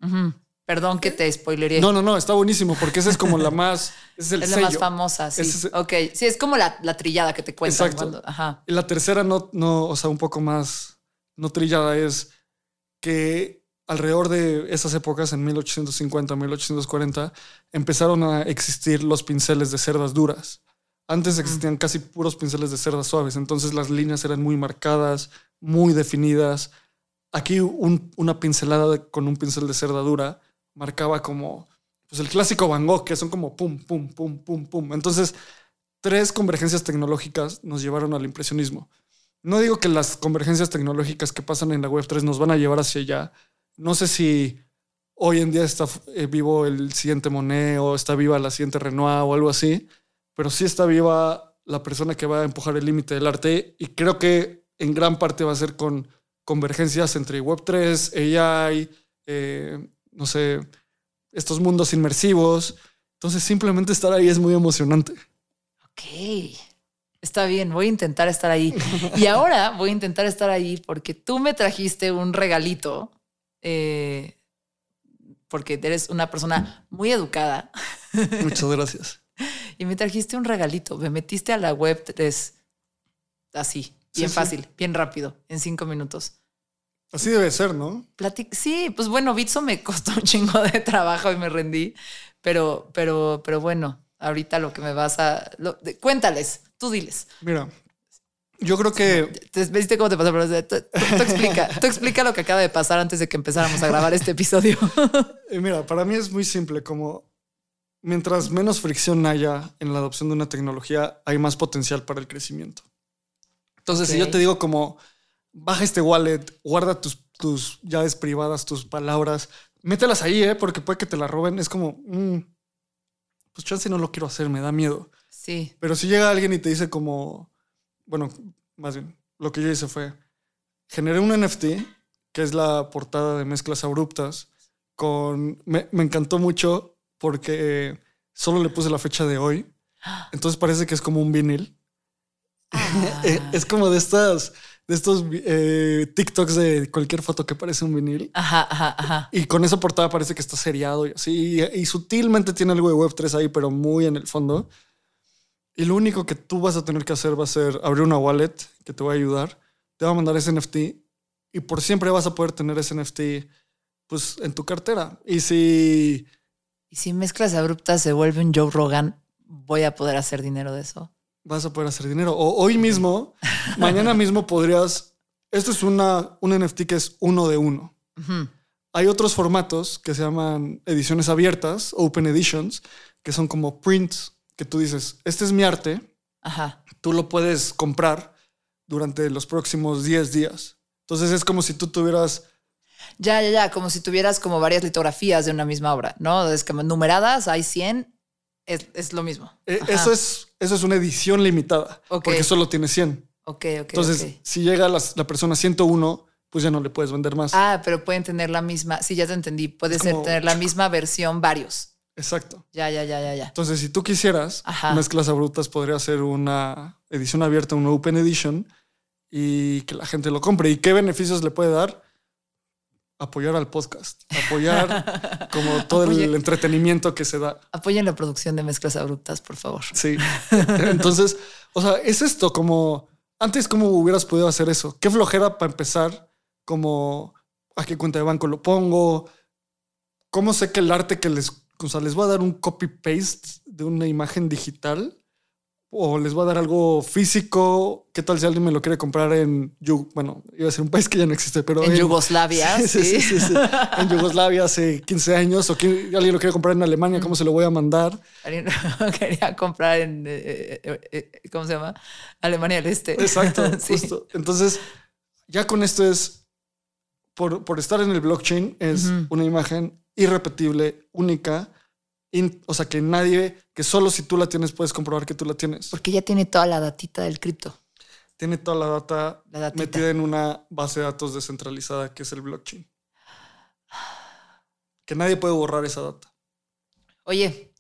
Perdón que te spoileré. No, no, no, está buenísimo porque esa es como la más. Es, el la más famosa, sí. ok, sí, es como la, trillada que te cuentan. Exacto. ajá. Y la tercera, no, no, o sea, un poco más no trillada, es que alrededor de esas épocas, en 1850, 1840, empezaron a existir los pinceles de cerdas duras. Antes existían casi puros pinceles de cerdas suaves, entonces las líneas eran muy marcadas, muy definidas. Aquí una pincelada con un pincel de cerda dura marcaba como pues el clásico Van Gogh, que son como pum, pum, pum, pum, pum. Entonces, tres convergencias tecnológicas nos llevaron al impresionismo. No digo que las convergencias tecnológicas que pasan en la Web 3 nos van a llevar hacia allá. No sé si hoy en día está eh, vivo el siguiente Monet o está viva la siguiente Renoir o algo así, pero sí está viva la persona que va a empujar el límite del arte y creo que en gran parte va a ser con convergencias entre Web 3, AI, eh, no sé, estos mundos inmersivos. Entonces simplemente estar ahí es muy emocionante. Ok, está bien, voy a intentar estar ahí. Y ahora voy a intentar estar ahí porque tú me trajiste un regalito, eh, porque eres una persona muy educada. Muchas gracias. Y me trajiste un regalito, me metiste a la web 3 así, bien fácil, bien rápido, en cinco minutos. Así debe ser, ¿no? sí, pues bueno, Bitso me costó un chingo de trabajo y me rendí, pero, pero, pero bueno, ahorita lo que me vas a... cuéntales, tú diles. Mira, yo creo que... ¿Te, ¿Viste cómo te pasó? tú, explica, tú explica lo que acaba de pasar antes de que empezáramos a grabar este episodio. Eh, mira, para mí es muy simple, como mientras menos fricción haya en la adopción de una tecnología, hay más potencial para el crecimiento. Entonces, si yo te digo como baja este wallet, guarda tus, tus llaves privadas, tus palabras, mételas ahí, ¿eh? Porque puede que te la roben. Es como, mm, pues chance no lo quiero hacer, me da miedo. Sí. Pero si llega alguien y te dice como, bueno, más bien, lo que yo hice fue, generé un NFT, que es la portada de Mezclas Abruptas, con, me, me encantó mucho porque solo le puse la fecha de hoy. Entonces parece que es como un vinil. Ah. es como de estas, de estos eh, TikToks de cualquier foto que parece un vinil. Ajá, ajá, ajá. Y con esa portada parece que está seriado y así. Y, y sutilmente tiene algo de Web3 ahí, pero muy en el fondo. Y lo único que tú vas a tener que hacer va a ser abrir una wallet que te va a ayudar. Te va a mandar ese NFT y por siempre vas a poder tener ese NFT pues en tu cartera. Y si Y si mezclas abruptas se vuelve un Joe Rogan, voy a poder hacer dinero de eso. Vas a poder hacer dinero. O hoy mismo, mañana mismo podrías. Esto es una, un NFT que es uno de uno. Ujú. Hay otros formatos que se llaman ediciones abiertas, open editions, que son como prints, que tú dices, este es mi arte, Ajá. tú lo puedes comprar durante los próximos 10 días. Entonces es como si tú tuvieras, Ya, ya, ya, como si tuvieras como varias litografías de una misma obra, ¿no? Es como numeradas, hay 100, es, es lo mismo. eh, eso, es, eso es una edición limitada, porque solo tiene 100. Ok, ok. Entonces, si llega las- la persona 101, pues ya no le puedes vender más. Ah, pero pueden tener la misma. Sí, ya te entendí. Puede ser tener la misma versión varios. Exacto. Ya, ya, ya, ya, ya. Entonces, si tú quisieras, Ajá. Mezclas Abruptas podría ser una edición abierta, una open edition, y que la gente lo compre. ¿Y qué beneficios le puede dar? Apoyar al podcast, apoyar como todo el entretenimiento que se da. Apoyen la producción de mezclas abruptas, por favor. Sí. Entonces, o sea, es esto como antes, ¿cómo hubieras podido hacer eso? Qué flojera para empezar, como a qué cuenta de banco lo pongo. ¿Cómo sé que el arte que les, o sea, les voy a dar un copy paste de una imagen digital o les voy a dar algo físico? ¿Qué tal si alguien me lo quiere comprar en, bueno, iba a ser un país que ya no existe, pero En Yugoslavia, Sí, sí, sí. sí, sí, sí. En Yugoslavia hace 15 años o alguien lo quiere comprar en Alemania, ¿cómo se lo voy a mandar? Alguien quería comprar en, eh, eh, eh, ¿cómo se llama? Alemania del Este. Exacto, Sí. justo. Entonces, ya con esto es, por, por estar en el blockchain, es una imagen irrepetible, única, in- o sea, que nadie, que solo si tú la tienes puedes comprobar que tú la tienes. Porque ya tiene toda la datita del cripto. Tiene toda la data La metida en una base de datos descentralizada que es el blockchain. Que nadie puede borrar esa data. Oye,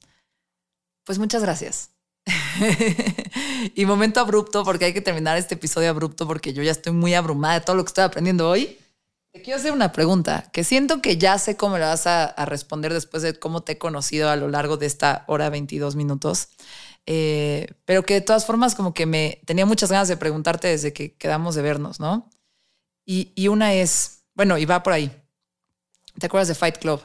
pues muchas gracias. y momento abrupto, porque hay que terminar este episodio abrupto, porque yo ya estoy muy abrumada de todo lo que estoy aprendiendo hoy. Te quiero hacer una pregunta que siento que ya sé cómo la vas a, a responder después de cómo te he conocido a lo largo de esta hora 22 minutos. Eh, pero que de todas formas como que me tenía muchas ganas de preguntarte desde que quedamos de vernos, ¿no? Y, y una es, bueno, y va por ahí. ¿Te acuerdas de Fight Club?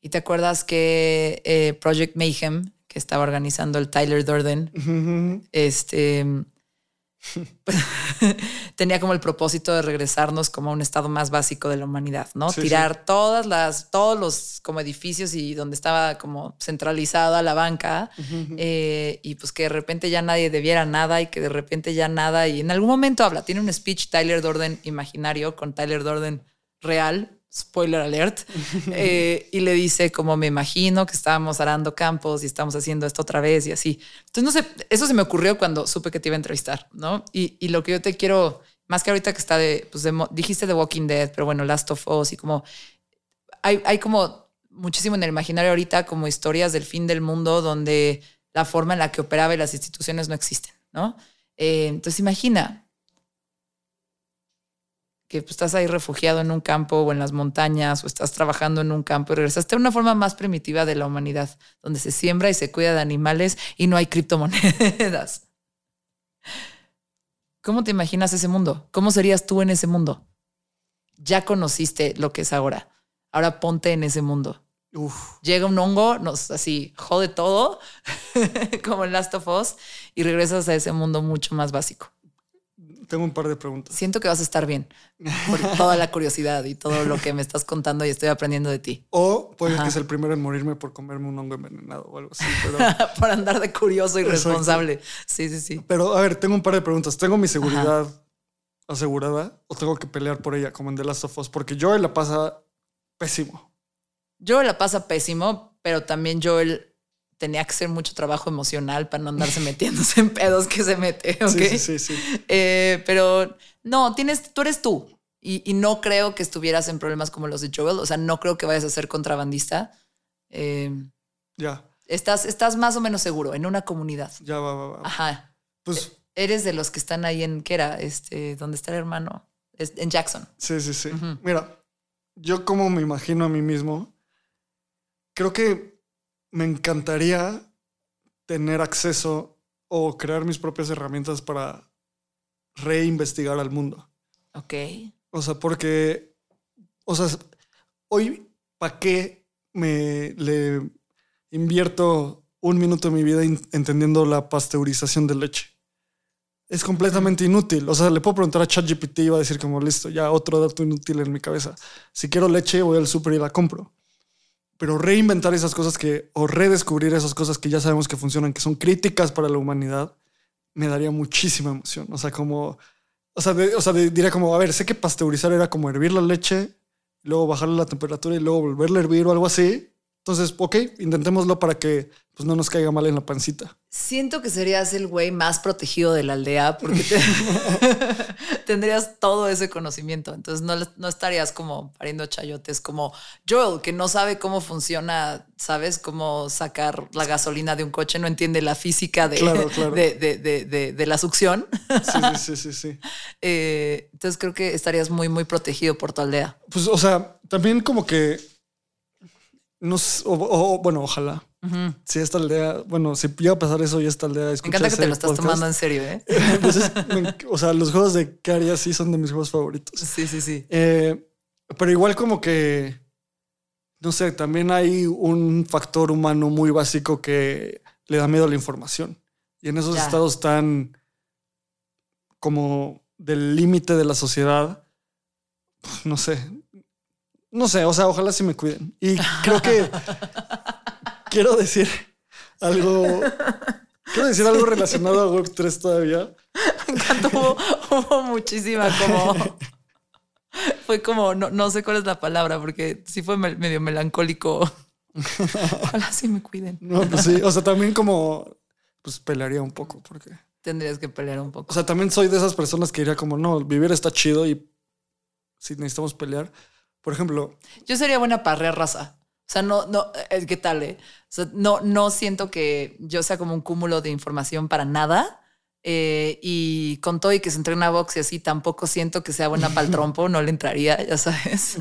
¿Y te acuerdas que eh, Project Mayhem, que estaba organizando el Tyler Durden, este, tenía como el propósito de regresarnos como a un estado más básico de la humanidad, ¿no? Sí, Tirar todas las, todos los como edificios y donde estaba como centralizada la banca eh, y pues que de repente ya nadie debiera nada y que de repente ya nada y en algún momento habla, tiene un speech Tyler Durden imaginario con Tyler Durden real, spoiler alert, eh, y le dice como me imagino que estábamos arando campos y estamos haciendo esto otra vez y así. Entonces, no sé, eso se me ocurrió cuando supe que te iba a entrevistar, ¿no? Y, y lo que yo te quiero, más que ahorita que está de, pues de dijiste The Walking Dead, pero bueno, Last of Us y como, hay, hay como muchísimo en el imaginario ahorita como historias del fin del mundo donde la forma en la que operaba y las instituciones no existen, ¿no? Eh, entonces imagina que pues, estás ahí refugiado en un campo o en las montañas o estás trabajando en un campo y regresaste a una forma más primitiva de la humanidad, donde se siembra y se cuida de animales y no hay criptomonedas. ¿Cómo te imaginas ese mundo? ¿Cómo serías tú en ese mundo? Ya conociste lo que es ahora. Ahora ponte en ese mundo. Uf. Llega un hongo, nos así jode todo, como en Last of Us, y regresas a ese mundo mucho más básico. Tengo un par de preguntas. Siento que vas a estar bien por toda la curiosidad y todo lo que me estás contando y estoy aprendiendo de ti. O puede Ajá. que sea el primero en morirme por comerme un hongo envenenado o algo así. Pero, por andar de curioso y responsable. Sí, sí, sí. pero a ver, tengo un par de preguntas. ¿Tengo mi seguridad asegurada o tengo que pelear por ella como en The Last of Us? Porque Joel la pasa pésimo. Joel la pasa pésimo, pero también Joel tenía que hacer mucho trabajo emocional para no andarse metiéndose en pedos que se mete, ¿ok? Sí, sí, sí. sí. Eh, pero no, tienes, tú eres tú. Y, y, no creo que estuvieras en problemas como los de Joel. O sea, no creo que vayas a ser contrabandista. Eh, ya. Estás, estás más o menos seguro en una comunidad. Ya va, va, va. Ajá. Pues Eres de los que están ahí en, ¿qué era? Este, ¿Dónde está el hermano? Es- En Jackson. Sí, sí, sí. Mira, yo como me imagino a mí mismo, creo que me encantaría tener acceso o crear mis propias herramientas para reinvestigar al mundo. Ok. O sea, porque, o sea, hoy, ¿para qué me le invierto un minuto de mi vida entendiendo la pasteurización de leche? Es completamente inútil. O sea, le puedo preguntar a ChatGPT y va a decir como, listo, ya otro dato inútil en mi cabeza. Si quiero leche, voy al súper y la compro. Pero reinventar esas cosas que, o redescubrir esas cosas que ya sabemos que funcionan, que son críticas para la humanidad, me daría muchísima emoción. O sea, como, o sea, o sea, diría como, a ver, sé que pasteurizar era como hervir la leche, luego bajarle la temperatura y luego volverla a hervir o algo así. Entonces, ok, intentémoslo para que pues, no nos caiga mal en la pancita. Siento que serías el güey más protegido de la aldea porque te- tendrías todo ese conocimiento. Entonces no, no estarías como pariendo chayotes como Joel, que no sabe cómo funciona, ¿sabes? Cómo sacar la gasolina de un coche, no entiende la física de, Claro, claro. de, de- de- de- de la succión. Sí, sí, sí, sí, sí. Eh, entonces creo que estarías muy, muy protegido por tu aldea. Pues, o sea, también como que, no sé, o, o- bueno, ojalá. Si esta aldea, bueno, si llega a pasar eso y esta aldea Me encanta que te lo estás podcast, tomando en serio, ¿eh? pues es- me enc- o sea, los juegos de haría sí son de mis juegos favoritos. Sí, sí, sí. Eh, pero igual como que, no sé, también hay un factor humano muy básico que le da miedo a la información. Y en esos Ya. estados tan como del límite de la sociedad, pues, no sé, no sé, o sea, ojalá sí me cuiden. Y creo que quiero decir algo, quiero decir algo relacionado a Web3 todavía. Me encantó. Hubo, hubo muchísima como. Fue como, no, no sé cuál es la palabra, porque sí fue me- medio melancólico. Ojalá sí me cuiden. No, pues sí, o sea, también como, pues pelearía un poco, porque, Tendrías que pelear un o poco. sea, también soy de esas personas que diría como, no, vivir está chido y si necesitamos pelear. Por ejemplo, Yo sería buena para arrear raza. O sea, no, no, ¿qué tal? eh? O sea, no, no siento que yo sea como un cúmulo de información para nada. eh, y con todo y que se entrena box y así, tampoco siento que sea buena para el trompo, no le entraría, ya sabes.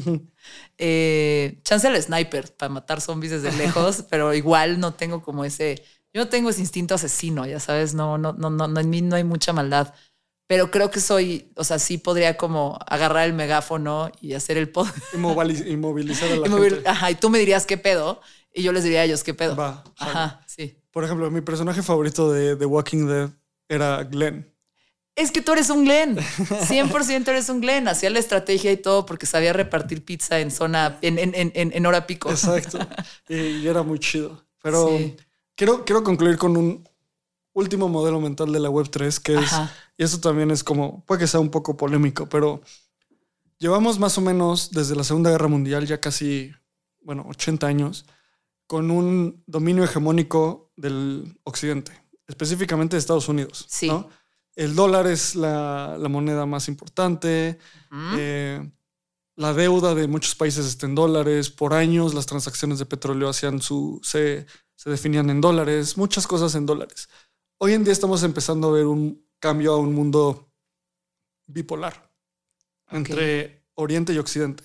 Eh, chance el sniper para matar zombies desde lejos, pero igual no tengo como ese, yo no tengo ese instinto asesino, ya sabes, no, no, no, no, no, en mí no hay mucha maldad. Pero creo que soy, o sea, sí podría como agarrar el megáfono y hacer el pod inmovilizar a la mover- gente. ajá, y tú me dirías qué pedo y yo les diría a ellos qué pedo. Va. Ajá, sí. Por ejemplo, mi personaje favorito de The Walking Dead era Glenn. Es que tú eres un Glenn. 100% eres un Glenn. Hacía la estrategia y todo porque sabía repartir pizza en zona, en, en, en, en- hora pico. Exacto. y, y era muy chido. Pero Sí. quiero, quiero concluir con un último modelo mental de la Web3, que es, Ajá. y eso también es como, puede que sea un poco polémico, pero llevamos más o menos desde la Segunda Guerra Mundial, ya casi, bueno, 80 años, con un dominio hegemónico del Occidente, específicamente de Estados Unidos. Sí. ¿no? El dólar es la, la moneda más importante. Eh, la deuda de muchos países está en dólares. Por años las transacciones de petróleo hacían su, se, se definían en dólares. Muchas cosas en dólares. Hoy en día estamos empezando a ver un cambio a un mundo bipolar entre Oriente y Occidente.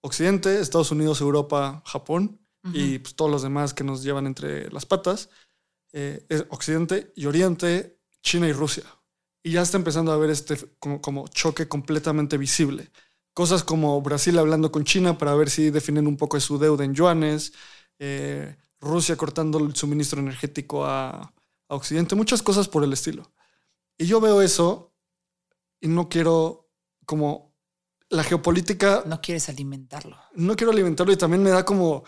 Occidente, Estados Unidos, Europa, Japón y pues, todos los demás que nos llevan entre las patas. Eh, es Occidente y Oriente, China y Rusia. Y ya está empezando a haber este como, como choque completamente visible. Cosas como Brasil hablando con China para ver si definen un poco de su deuda en yuanes, eh, Rusia cortando el suministro energético a, a Occidente, muchas cosas por el estilo. Y yo veo eso y no quiero como la geopolítica No quieres alimentarlo. no quiero alimentarlo y también me da como,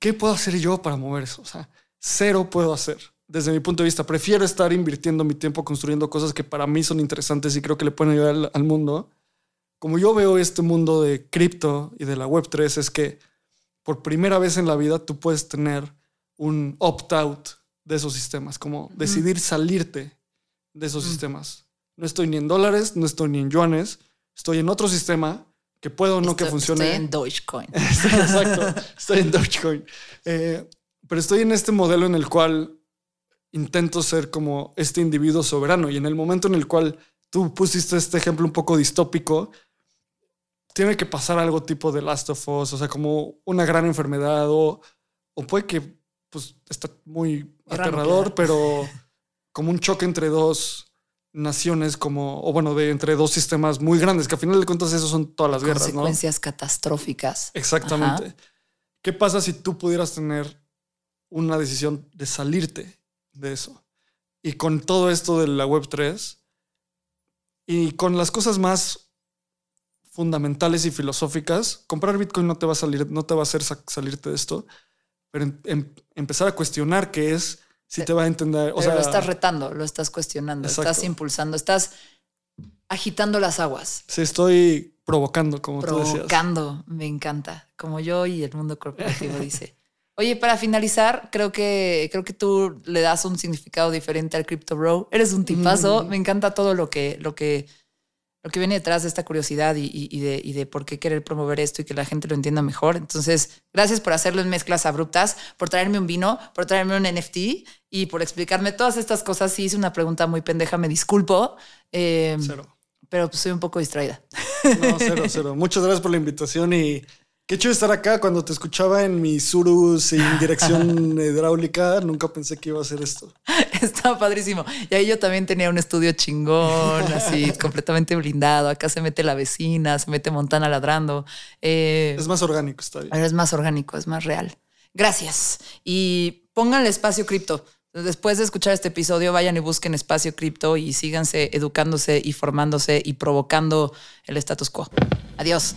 ¿qué puedo hacer yo para mover eso? O sea, cero puedo hacer. Desde mi punto de vista, prefiero estar invirtiendo mi tiempo construyendo cosas que para mí son interesantes y creo que le pueden ayudar al, al mundo. Como yo veo este mundo de cripto y de la Web3 es que por primera vez en la vida tú puedes tener un opt-out de esos sistemas, como decidir salirte de esos sistemas. No estoy ni en dólares, no estoy ni en yuanes, estoy en otro sistema que puedo o no que funcione. Estoy en Dogecoin. Exacto, estoy en Dogecoin. Eh, pero estoy en este modelo en el cual intento ser como este individuo soberano y en el momento en el cual tú pusiste este ejemplo un poco distópico, tiene que pasar algo tipo de Last of Us, o sea, como una gran enfermedad o, o puede que pues está muy aterrador, pero como un choque entre dos naciones, como, o bueno, de entre dos sistemas muy grandes, que a final de cuentas eso son todas las guerras, ¿no? Consecuencias catastróficas. Exactamente. ¿Qué pasa si tú pudieras tener una decisión de salirte de eso? Y con todo esto de la Web 3 y con las cosas más fundamentales y filosóficas, comprar Bitcoin no te va a salir, no te va a hacer salirte de esto, pero em, empezar a cuestionar qué es, si te va a entender. O sea, lo estás retando, lo estás cuestionando, estás impulsando, estás agitando las aguas. Sí, estoy provocando, como tú decías. Provocando, me encanta, como yo y el mundo corporativo dice. Oye, para finalizar, creo que, creo que tú le das un significado diferente al Crypto Bro. Eres un tipazo. Me encanta todo lo que, lo que lo que viene detrás de esta curiosidad y, de, por qué querer promover esto y que la gente lo entienda mejor. Entonces, gracias por hacerlo en mezclas abruptas, por traerme un vino, por traerme un NFT y por explicarme todas estas cosas. Sí, hice una pregunta muy pendeja, me disculpo. Em, cero. Pero pues soy un poco distraída. No, cero, cero. Muchas gracias por la invitación y Qué chido estar acá. Cuando te escuchaba en mi Suru sin dirección hidráulica, nunca pensé que iba a hacer esto. Estaba padrísimo. Y ahí yo también tenía un estudio chingón, así completamente blindado. Acá se mete la vecina, se mete Montana ladrando. Eh, es más orgánico, está bien. Es más orgánico, es más real. Gracias. Y pónganle espacio cripto. Después de escuchar este episodio, vayan y busquen espacio cripto y síganse educándose y formándose y provocando el status quo. Adiós.